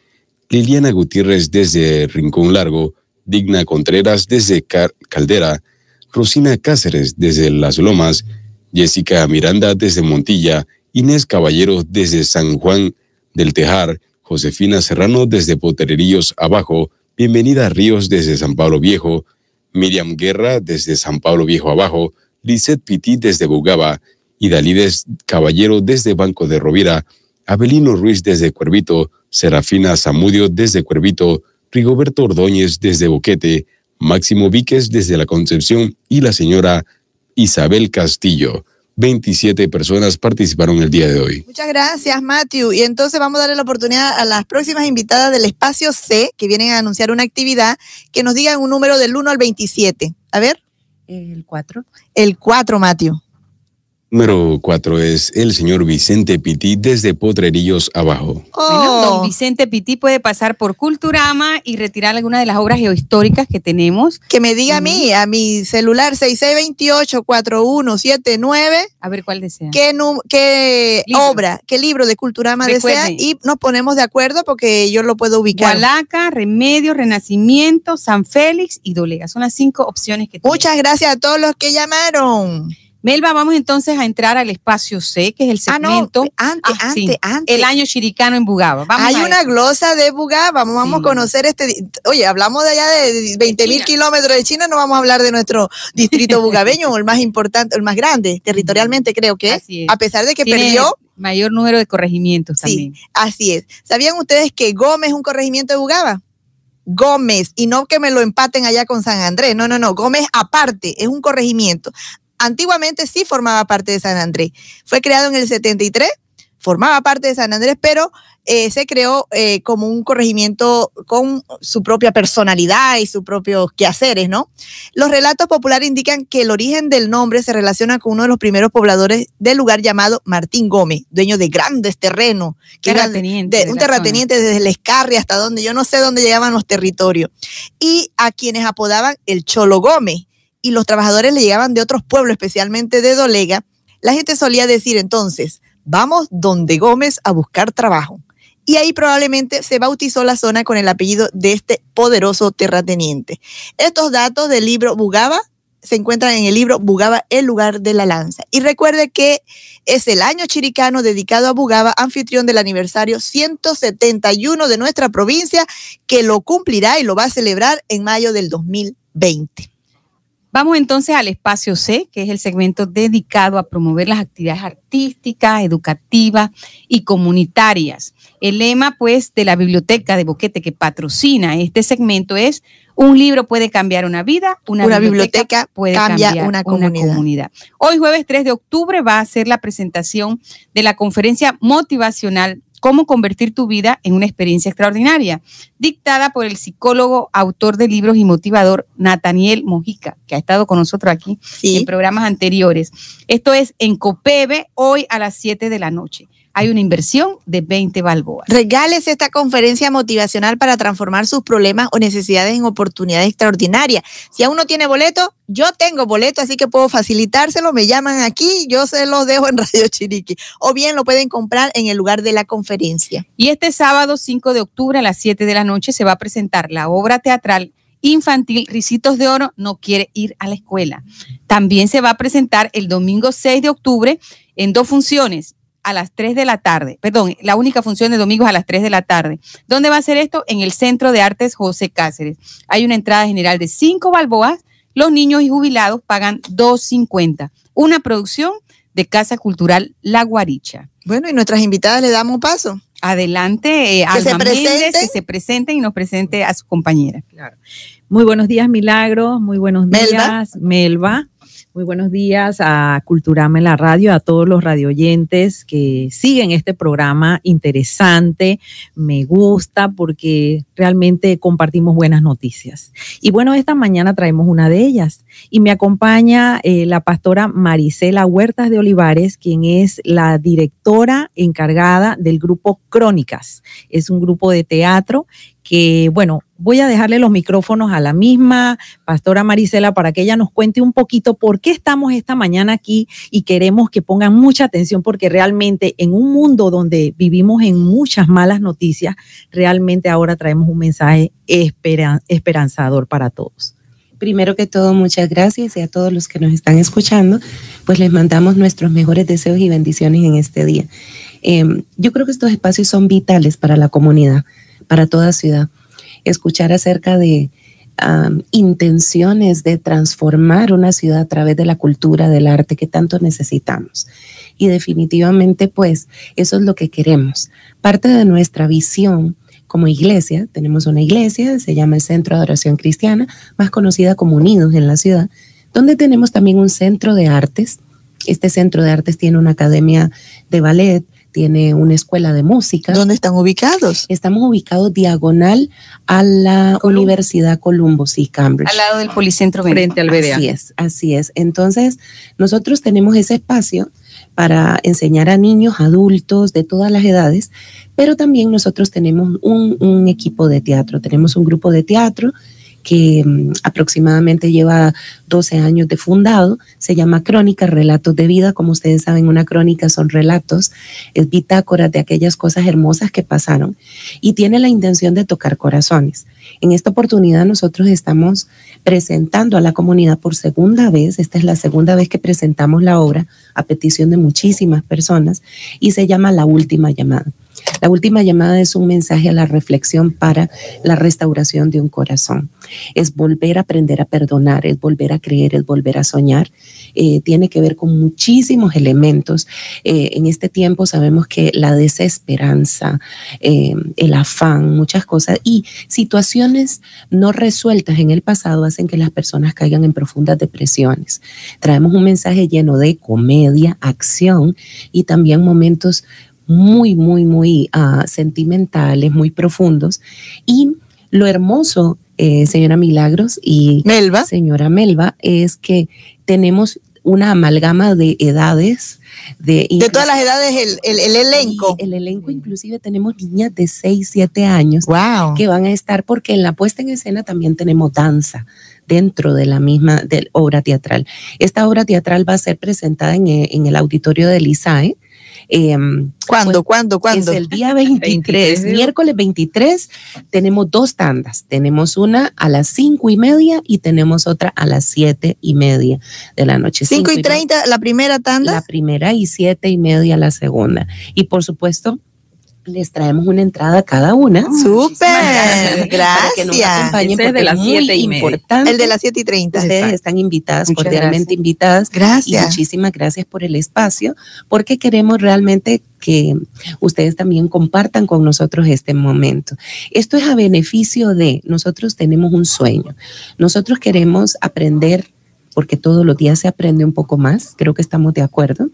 Liliana Gutiérrez desde Rincón Largo, Digna Contreras desde Caldera, Rosina Cáceres desde Las Lomas, Jessica Miranda desde Montilla, Inés Caballero desde San Juan del Tejar, Josefina Serrano desde Potrerillos Abajo, Bienvenida Ríos desde San Pablo Viejo, Miriam Guerra desde San Pablo Viejo Abajo, Lisette Piti desde Bugaba, Idalides Caballero desde Banco de Rovira, Abelino Ruiz desde Cuervito, Serafina Zamudio desde Cuervito, Rigoberto Ordóñez desde Boquete, Máximo Víquez desde La Concepción y la señora Isabel Castillo. 27 personas participaron el día de hoy. Muchas gracias, Matthew. Y entonces vamos a darle la oportunidad a las próximas invitadas del espacio C, que vienen a anunciar una actividad, que nos digan un número del 1 al 27. A ver. El 4. El 4, Matthew. Número 4 es el señor Vicente Piti desde Potrerillos Abajo. Bueno, don Vicente Piti puede pasar por Culturama y retirar algunas de las obras geohistóricas que tenemos. Que me diga a mí, a mi celular 6628-4179. A ver cuál desea. ¿Qué, qué obra, qué libro de Culturama desea? Y nos ponemos de acuerdo porque yo lo puedo ubicar. Gualaca, Remedio, Renacimiento, San Félix y Dolega. Son las cinco opciones que tenemos. Muchas gracias a todos los que llamaron. Melba, vamos entonces a entrar al espacio C, que es el Ah, no, segmento. antes, Ah, sí, antes, antes. El año chiricano en Bugaba. Vamos Hay una glosa de Bugaba, vamos, vamos a conocer este. Oye, hablamos de allá de 20 mil kilómetros de China, no vamos a hablar de nuestro distrito bugabeño, el más importante, el más grande territorialmente, creo que. Así es. A pesar de que Tiene perdió. mayor número de corregimientos también. Así es. ¿Sabían ustedes que Gómez es un corregimiento de Bugaba? Gómez, y no que me lo empaten allá con San Andrés. No, no, no. Gómez aparte, es un corregimiento. Antiguamente sí formaba parte de San Andrés. Fue creado en el 73, formaba parte de San Andrés, pero eh, se creó eh, como un corregimiento con su propia personalidad y sus propios quehaceres, ¿no? Los relatos populares indican que el origen del nombre se relaciona con uno de los primeros pobladores del lugar llamado Martín Gómez, dueño de grandes terrenos, que era de- un terrateniente desde el Escarri hasta donde yo no sé dónde llegaban los territorios, y a quienes apodaban el Cholo Gómez, y los trabajadores le llegaban de otros pueblos, especialmente de Dolega, la gente solía decir entonces, vamos donde Gómez a buscar trabajo. Y ahí probablemente se bautizó la zona con el apellido de este poderoso terrateniente. Estos datos del libro Bugaba se encuentran en el libro Bugaba, el lugar de la lanza. Y recuerde que es el año chiricano dedicado a Bugaba, anfitrión del aniversario 171 de nuestra provincia, que lo cumplirá y lo va a celebrar en mayo del 2020. Vamos entonces al espacio C, que es el segmento dedicado a promover las actividades artísticas, educativas y comunitarias. El lema, pues, de la biblioteca de Boquete que patrocina este segmento es un libro puede cambiar una vida, una, Una biblioteca, biblioteca puede cambia cambiar una comunidad. Hoy, jueves 3 de octubre, va a ser la presentación de la conferencia motivacional Cómo convertir tu vida en una experiencia extraordinaria, dictada por el psicólogo, autor de libros y motivador Nathaniel Mojica, que ha estado con nosotros aquí en programas anteriores. Esto es en Copebe, hoy a las 7 de la noche. Hay una inversión de 20 balboas. Regálese esta conferencia motivacional para transformar sus problemas o necesidades en oportunidades extraordinarias. Si aún no tiene boleto, yo tengo boleto, así que puedo facilitárselo. Me llaman aquí, yo se los dejo en Radio Chiriqui. O bien lo pueden comprar en el lugar de la conferencia. Y este sábado 5 de octubre a las 7 de la noche se va a presentar la obra teatral infantil Ricitos de Oro no quiere ir a la escuela. También se va a presentar el domingo 6 de octubre en dos funciones a las 3 de la tarde. Perdón, la única función de domingo es a las 3 de la tarde. ¿Dónde va a ser esto? En el Centro de Artes José Cáceres. Hay una entrada general de 5 balboas. Los niños y jubilados pagan 2.50. Una producción de Casa Cultural La Guaricha. Bueno, y nuestras invitadas le damos paso. Adelante, eh, Que se Méndez, que se presenten y nos presente a su compañera. Muy buenos días, Milagros. Muy buenos Melba. días, Melba. Muy buenos días a Culturama en la radio, a todos los radioyentes que siguen este programa interesante. Me gusta porque realmente compartimos buenas noticias. Y bueno, esta mañana traemos una de ellas y me acompaña eh, la pastora Marisela Huertas de Olivares, quien es la directora encargada del grupo Crónicas. Es un grupo de teatro que, bueno, voy a dejarle los micrófonos a la misma pastora Marisela para que ella nos cuente un poquito por qué estamos esta mañana aquí y queremos que pongan mucha atención porque realmente en un mundo donde vivimos en muchas malas noticias, realmente ahora traemos un mensaje esperan- esperanzador para todos. Primero que todo, muchas gracias y a todos los que nos están escuchando, pues les mandamos nuestros mejores deseos y bendiciones en este día. Em, yo creo que estos espacios son vitales para la comunidad, para toda ciudad. Escuchar acerca de intenciones de transformar una ciudad a través de la cultura, del arte que tanto necesitamos. Y definitivamente, pues, eso es lo que queremos. Parte de nuestra visión como iglesia, tenemos una iglesia, se llama el Centro de Adoración Cristiana, más conocida como Unidos en la ciudad, donde tenemos también un centro de artes. Este centro de artes tiene una academia de ballet, tiene una escuela de música. ¿Dónde están ubicados? Estamos ubicados diagonal a la Universidad Columbus y Cambridge. Al lado del Policentro Frente al BDA. Así es, así es. Entonces, nosotros tenemos ese espacio para enseñar a niños, adultos de todas las edades, pero también nosotros tenemos un, un equipo de teatro, tenemos un grupo de teatro que mm, aproximadamente lleva 12 años de fundado. Se llama Crónica, Relatos de Vida. Como ustedes saben, una crónica son relatos, es bitácora de aquellas cosas hermosas que pasaron y tiene la intención de tocar corazones. En esta oportunidad nosotros estamos presentando a la comunidad por segunda vez, esta es la segunda vez que presentamos la obra a petición de muchísimas personas y se llama La Última Llamada. La última llamada es un mensaje a la reflexión para la restauración de un corazón. Es volver a aprender a perdonar, es volver a creer, es volver a soñar. Eh, tiene que ver con muchísimos elementos. Eh, en este tiempo sabemos que la desesperanza, eh, el afán, muchas cosas y situaciones no resueltas en el pasado hacen que las personas caigan en profundas depresiones. Traemos un mensaje lleno de comedia, acción y también momentos muy, muy, muy ah, sentimentales, muy profundos. Y lo hermoso, eh, señora Milagros y Melba. señora Melba, es que tenemos una amalgama de edades. De, de todas las edades, el, el, elenco. el elenco, inclusive tenemos niñas de 6, 7 años wow. que van a estar, porque en la puesta en escena también tenemos danza dentro de la misma de obra teatral. Esta obra teatral va a ser presentada en, en el auditorio del ISAE eh, ¿Cuándo, pues, cuándo, cuándo? Es el día 23, miércoles 23, tenemos dos tandas. Tenemos una a las cinco y media y tenemos otra a las siete y media de la noche. 5 y 30, la primera tanda. La primera y siete y media la segunda. Y por supuesto, les traemos una entrada a cada una. Súper, gracias. que nos acompañen de las es muy siete y media. importante. El de las 7 y 30. Ustedes están invitadas, Muchas cordialmente gracias. invitadas. Gracias. Y muchísimas gracias por el espacio, porque queremos realmente que ustedes también compartan con nosotros este momento. Esto es a beneficio de, nosotros tenemos un sueño. Nosotros queremos aprender, porque todos los días se aprende un poco más, creo que estamos de acuerdo.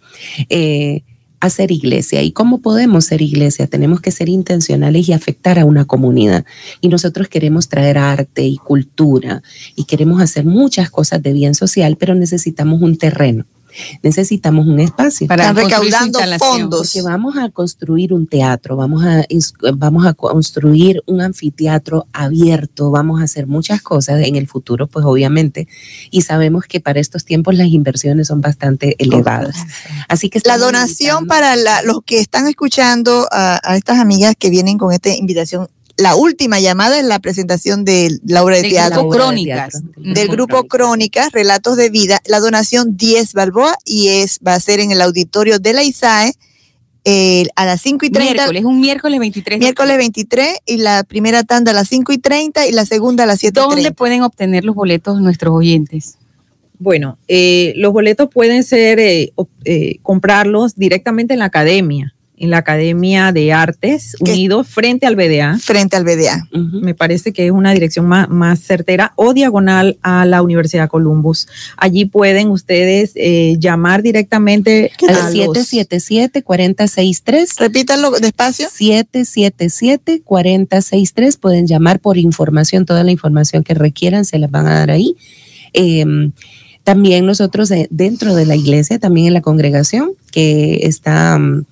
Eh, a ser iglesia. ¿Y cómo podemos ser iglesia? Tenemos que ser intencionales y afectar a una comunidad. Y nosotros queremos traer arte y cultura y queremos hacer muchas cosas de bien social, pero necesitamos un terreno. Necesitamos un espacio Para recaudando fondos. Porque vamos a construir un teatro, vamos a, vamos a construir un anfiteatro abierto, vamos a hacer muchas cosas en el futuro, pues obviamente, y sabemos que para estos tiempos las inversiones son bastante elevadas. Así que La donación para la- los que están escuchando a, a estas amigas que vienen con esta invitación. La última llamada es la presentación de la obra de Del teatro. grupo Crónicas. Del grupo Crónicas, Relatos de Vida. La donación 10 Balboa y es va a ser en el auditorio de la ISAE eh, a las 5 y 30. Miércoles, un miércoles 23. de Miércoles 23 y la primera tanda a las 5 y 30 y la segunda a las 7 y ¿Dónde 30. pueden obtener los boletos nuestros oyentes? Bueno, eh, los boletos pueden ser eh, eh, comprarlos directamente en la academia, en la Academia de Artes Unidos frente al BDA. Frente al BDA. Me parece que es una dirección más, más certera o diagonal a la Universidad Columbus. Allí pueden ustedes eh, llamar directamente a Al los- 777-463. Repítanlo despacio. 777-463. Pueden llamar por información, toda la información que requieran se las van a dar ahí. Eh, también nosotros dentro de la iglesia, también en la congregación, que está mm,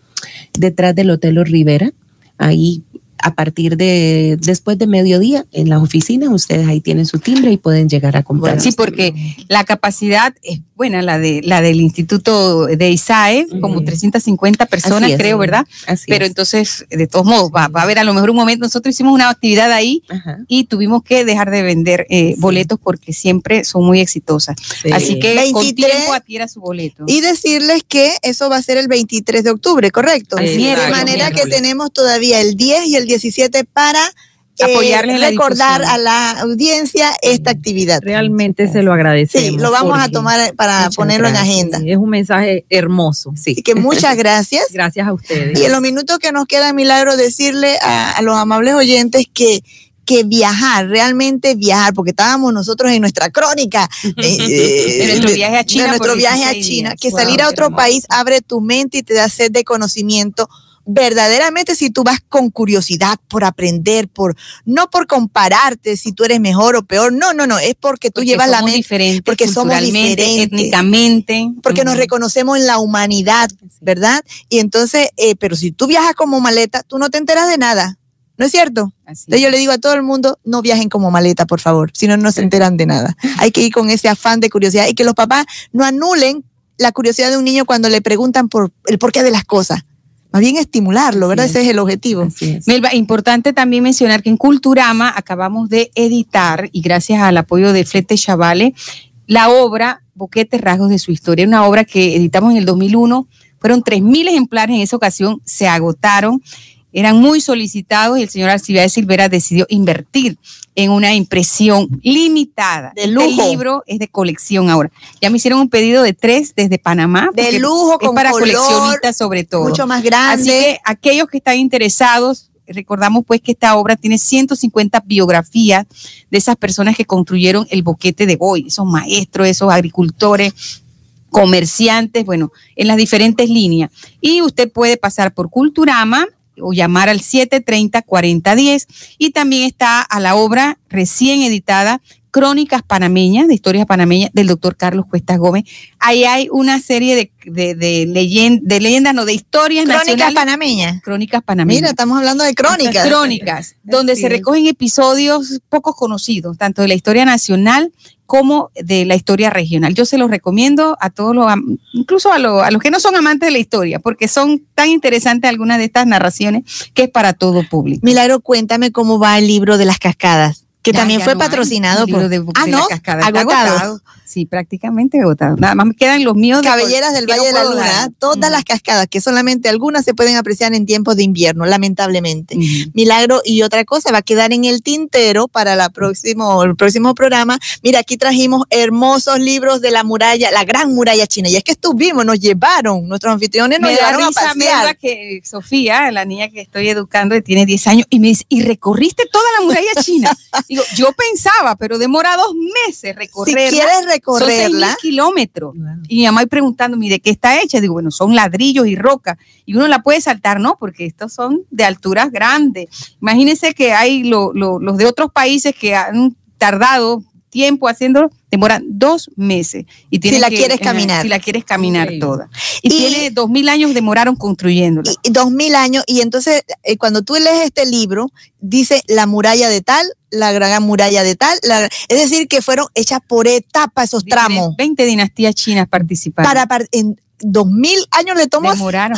detrás del Hotel Rivera, ahí a partir de después de mediodía en las oficinas, ustedes ahí tienen su timbre y pueden llegar a comprar. Sí, porque la capacidad es buena, la de la del Instituto de ISAE, como 350 personas, es. creo, ¿verdad? Así Pero es. entonces, de todos modos, va, va a haber a lo mejor un momento, nosotros hicimos una actividad ahí y tuvimos que dejar de vender eh, boletos porque siempre son muy exitosas. Así que con 23 tiempo adquiera su boleto. Y decirles que eso va a ser el 23 de octubre, ¿correcto? Así es, de manera que tenemos todavía el 10 y el 17 para eh, Apoyarles la recordar a la audiencia esta actividad. Realmente se lo agradecemos. Sí, lo vamos a tomar para Muchas ponerlo gracias. en agenda. Sí, es un mensaje hermoso. Sí. Así que muchas gracias. Gracias a ustedes. Y en los minutos que nos queda, Milagro, decirle a, a los amables oyentes que que viajar, realmente viajar, porque estábamos nosotros en nuestra crónica eh, De nuestro viaje a China de nuestro viaje a 16 China, que Wow, salir a otro hermoso. país abre tu mente y te da sed de conocimiento. Verdaderamente, si tú vas con curiosidad por aprender, por no por compararte si tú eres mejor o peor, no, no, no, es porque tú Porque llevas la mente, diferentes porque somos diferentes, étnicamente. porque nos reconocemos en la humanidad, ¿verdad? Y entonces, eh, pero si tú viajas como maleta, tú no te enteras de nada, ¿no es cierto? Entonces yo le digo a todo el mundo, no viajen como maleta, por favor, si no, no se enteran de nada. Hay que ir con ese afán de curiosidad y que los papás no anulen la curiosidad de un niño cuando le preguntan por el porqué de las cosas. Más bien estimularlo, ¿verdad? Ese es el objetivo. Melba, importante también mencionar que en Culturama acabamos de editar, y gracias al apoyo de Flete Chavale, la obra Boquetes Rasgos de su Historia, una obra que editamos en el 2001. Fueron 3.000 ejemplares en esa ocasión, se agotaron, eran muy solicitados y el señor Alcibiades Silvera decidió invertir en una impresión limitada. De Este lujo. libro es de colección ahora. Ya me hicieron un pedido de tres desde Panamá. De lujo, es con para color, coleccionistas sobre todo. mucho más grande. Así que aquellos que están interesados, recordamos pues que esta obra tiene 150 biografías de esas personas que construyeron el boquete de Boy, esos maestros, esos agricultores, comerciantes, bueno, en las diferentes líneas. Y usted puede pasar por Culturama o llamar al 730-4010 y también está a la obra recién editada Crónicas Panameñas, de historias panameñas del doctor Carlos Cuestas Gómez. Ahí hay una serie de, de, de, de leyendas, no, de historias Crónicas nacionales. panameñas. Crónicas panameñas. Mira, estamos hablando de crónicas. Crónicas, donde se recogen episodios poco conocidos, tanto de la historia nacional como de la historia regional. Yo se los recomiendo a todos los, incluso a, lo- a los que no son amantes de la historia, porque son tan interesantes algunas de estas narraciones que es para todo público. Milagro, cuéntame cómo va el libro de las cascadas, que Ya, también ya fue no patrocinado por de, Ah, de no, agotado. Sí, prácticamente agotado. Nada más me quedan los míos de Cabelleras del que no Valle de la Luna, dar. todas las cascadas, que solamente algunas se pueden apreciar en tiempos de invierno, lamentablemente. Milagro, y otra cosa, va a quedar en el tintero para la próximo, el próximo programa. Mira, aquí trajimos hermosos libros de la muralla, la gran muralla china. Y es que estuvimos, nos llevaron, nuestros anfitriones nos me da llevaron a risa, Melba, pasear. que Sofía, la niña que estoy educando, que tiene 10 años, y me dice, ¿y recorriste toda la muralla china? Digo, yo pensaba, pero demora dos meses recorrerla. quieres recorrerla. Son 6.000 kilómetros. Y mi mamá preguntándome, ¿de qué está hecha? Digo, bueno, son ladrillos y roca. Y uno la puede saltar, ¿no? Porque estos son de alturas grandes. Imagínense que hay lo- lo- los de otros países que han tardado tiempo haciéndolo, demoran dos meses. Y tienes la que- quieres ajá, caminar. Si la quieres caminar toda. Y, tiene dos mil años demoraron construyéndola. y dos mil años. Y entonces, eh, cuando tú lees este libro, dice la muralla de tal, la gran muralla de tal. la- es decir, que fueron hechas por etapas esos tramos. 20 dinastías chinas participaron. Para, par- en dos mil años le tomó. Demoraron.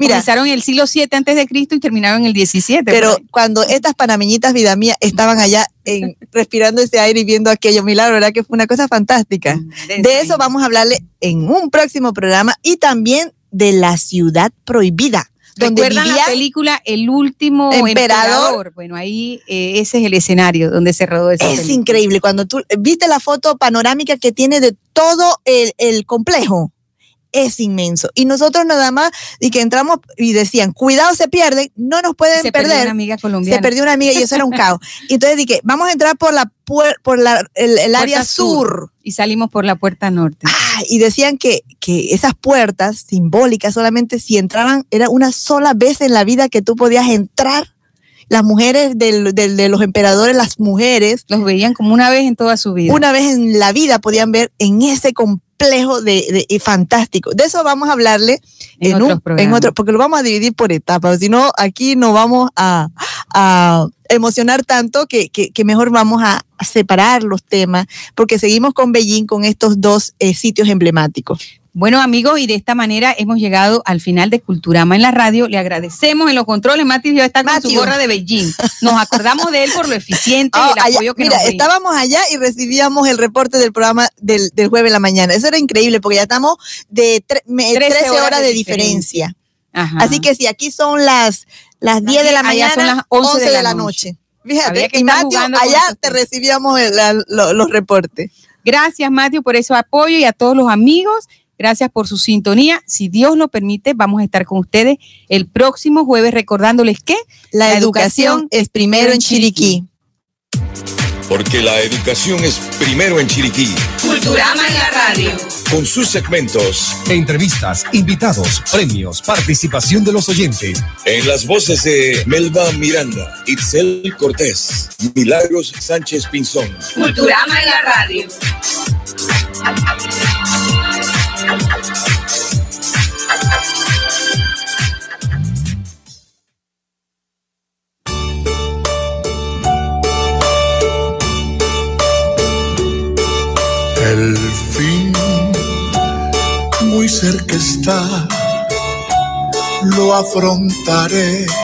Mira. Comenzaron en el siglo 7 antes de Cristo y terminaron en el 17. Pero ahí. cuando estas panameñitas, vida mía, estaban allá en, respirando ese aire y viendo aquello, milagro, ¿verdad? Que fue una cosa fantástica. Mm, De eso vamos a hablarle en un próximo programa y también de la ciudad prohibida. Donde ¿Recuerdan vivía la película El último Emperador? emperador? Bueno, ahí eh, ese es el escenario donde se rodó esa Es película. increíble. Cuando tú viste la foto panorámica que tiene de todo el, el complejo, es inmenso. Y nosotros nada más, y que entramos y decían, cuidado, se pierden, no nos pueden Se perdió perder. una amiga colombiana. Se perdió una amiga y eso era un caos. Y entonces dije, vamos a entrar por la por la, el, el área sur. Y salimos por la puerta norte. Ah, y decían que, que esas puertas simbólicas solamente si entraban, era una sola vez en la vida que tú podías entrar. Las mujeres del- del- de los emperadores, las mujeres. Los veían como una vez en toda su vida. Una vez en la vida podían ver en ese complejo de, de- y fantástico. De eso vamos a hablarle En en, un, en otro, porque lo vamos a dividir por etapas, si no aquí no vamos a, a emocionar tanto que, que- que mejor vamos a, a separar los temas porque seguimos con Beijing con estos dos eh, sitios emblemáticos. Bueno, amigos, y de esta manera hemos llegado al final de Culturama en la radio. Le agradecemos en los controles. Mati ya está con su gorra de Beijing. Nos acordamos de él por lo eficiente y Ah, el allá- apoyo que mira, nos estábamos allá y recibíamos el reporte del programa del, del jueves en la mañana. Eso era increíble porque ya estamos de tre- me- 13, horas, de diferencia. Ajá. Así que si aquí son las, las 10 de la mañana, son las 11, de, la noche. Había Fíjate, que y Matthew, allá te recibíamos el- la- lo- los reportes. Gracias, Matthew, por ese apoyo y a todos los amigos. Gracias por su sintonía. Si Dios lo permite, vamos a estar con ustedes el próximo jueves recordándoles que La, educación es primero en Chiriquí. Porque la educación es primero en Chiriquí. Culturama en la radio. Con sus segmentos. Entrevistas, invitados, premios, participación de los oyentes. En las voces de Melba Miranda, Itzel Cortés, Milagros Sánchez Pinzón. Culturama en la radio. El fin muy cerca está, lo afrontaré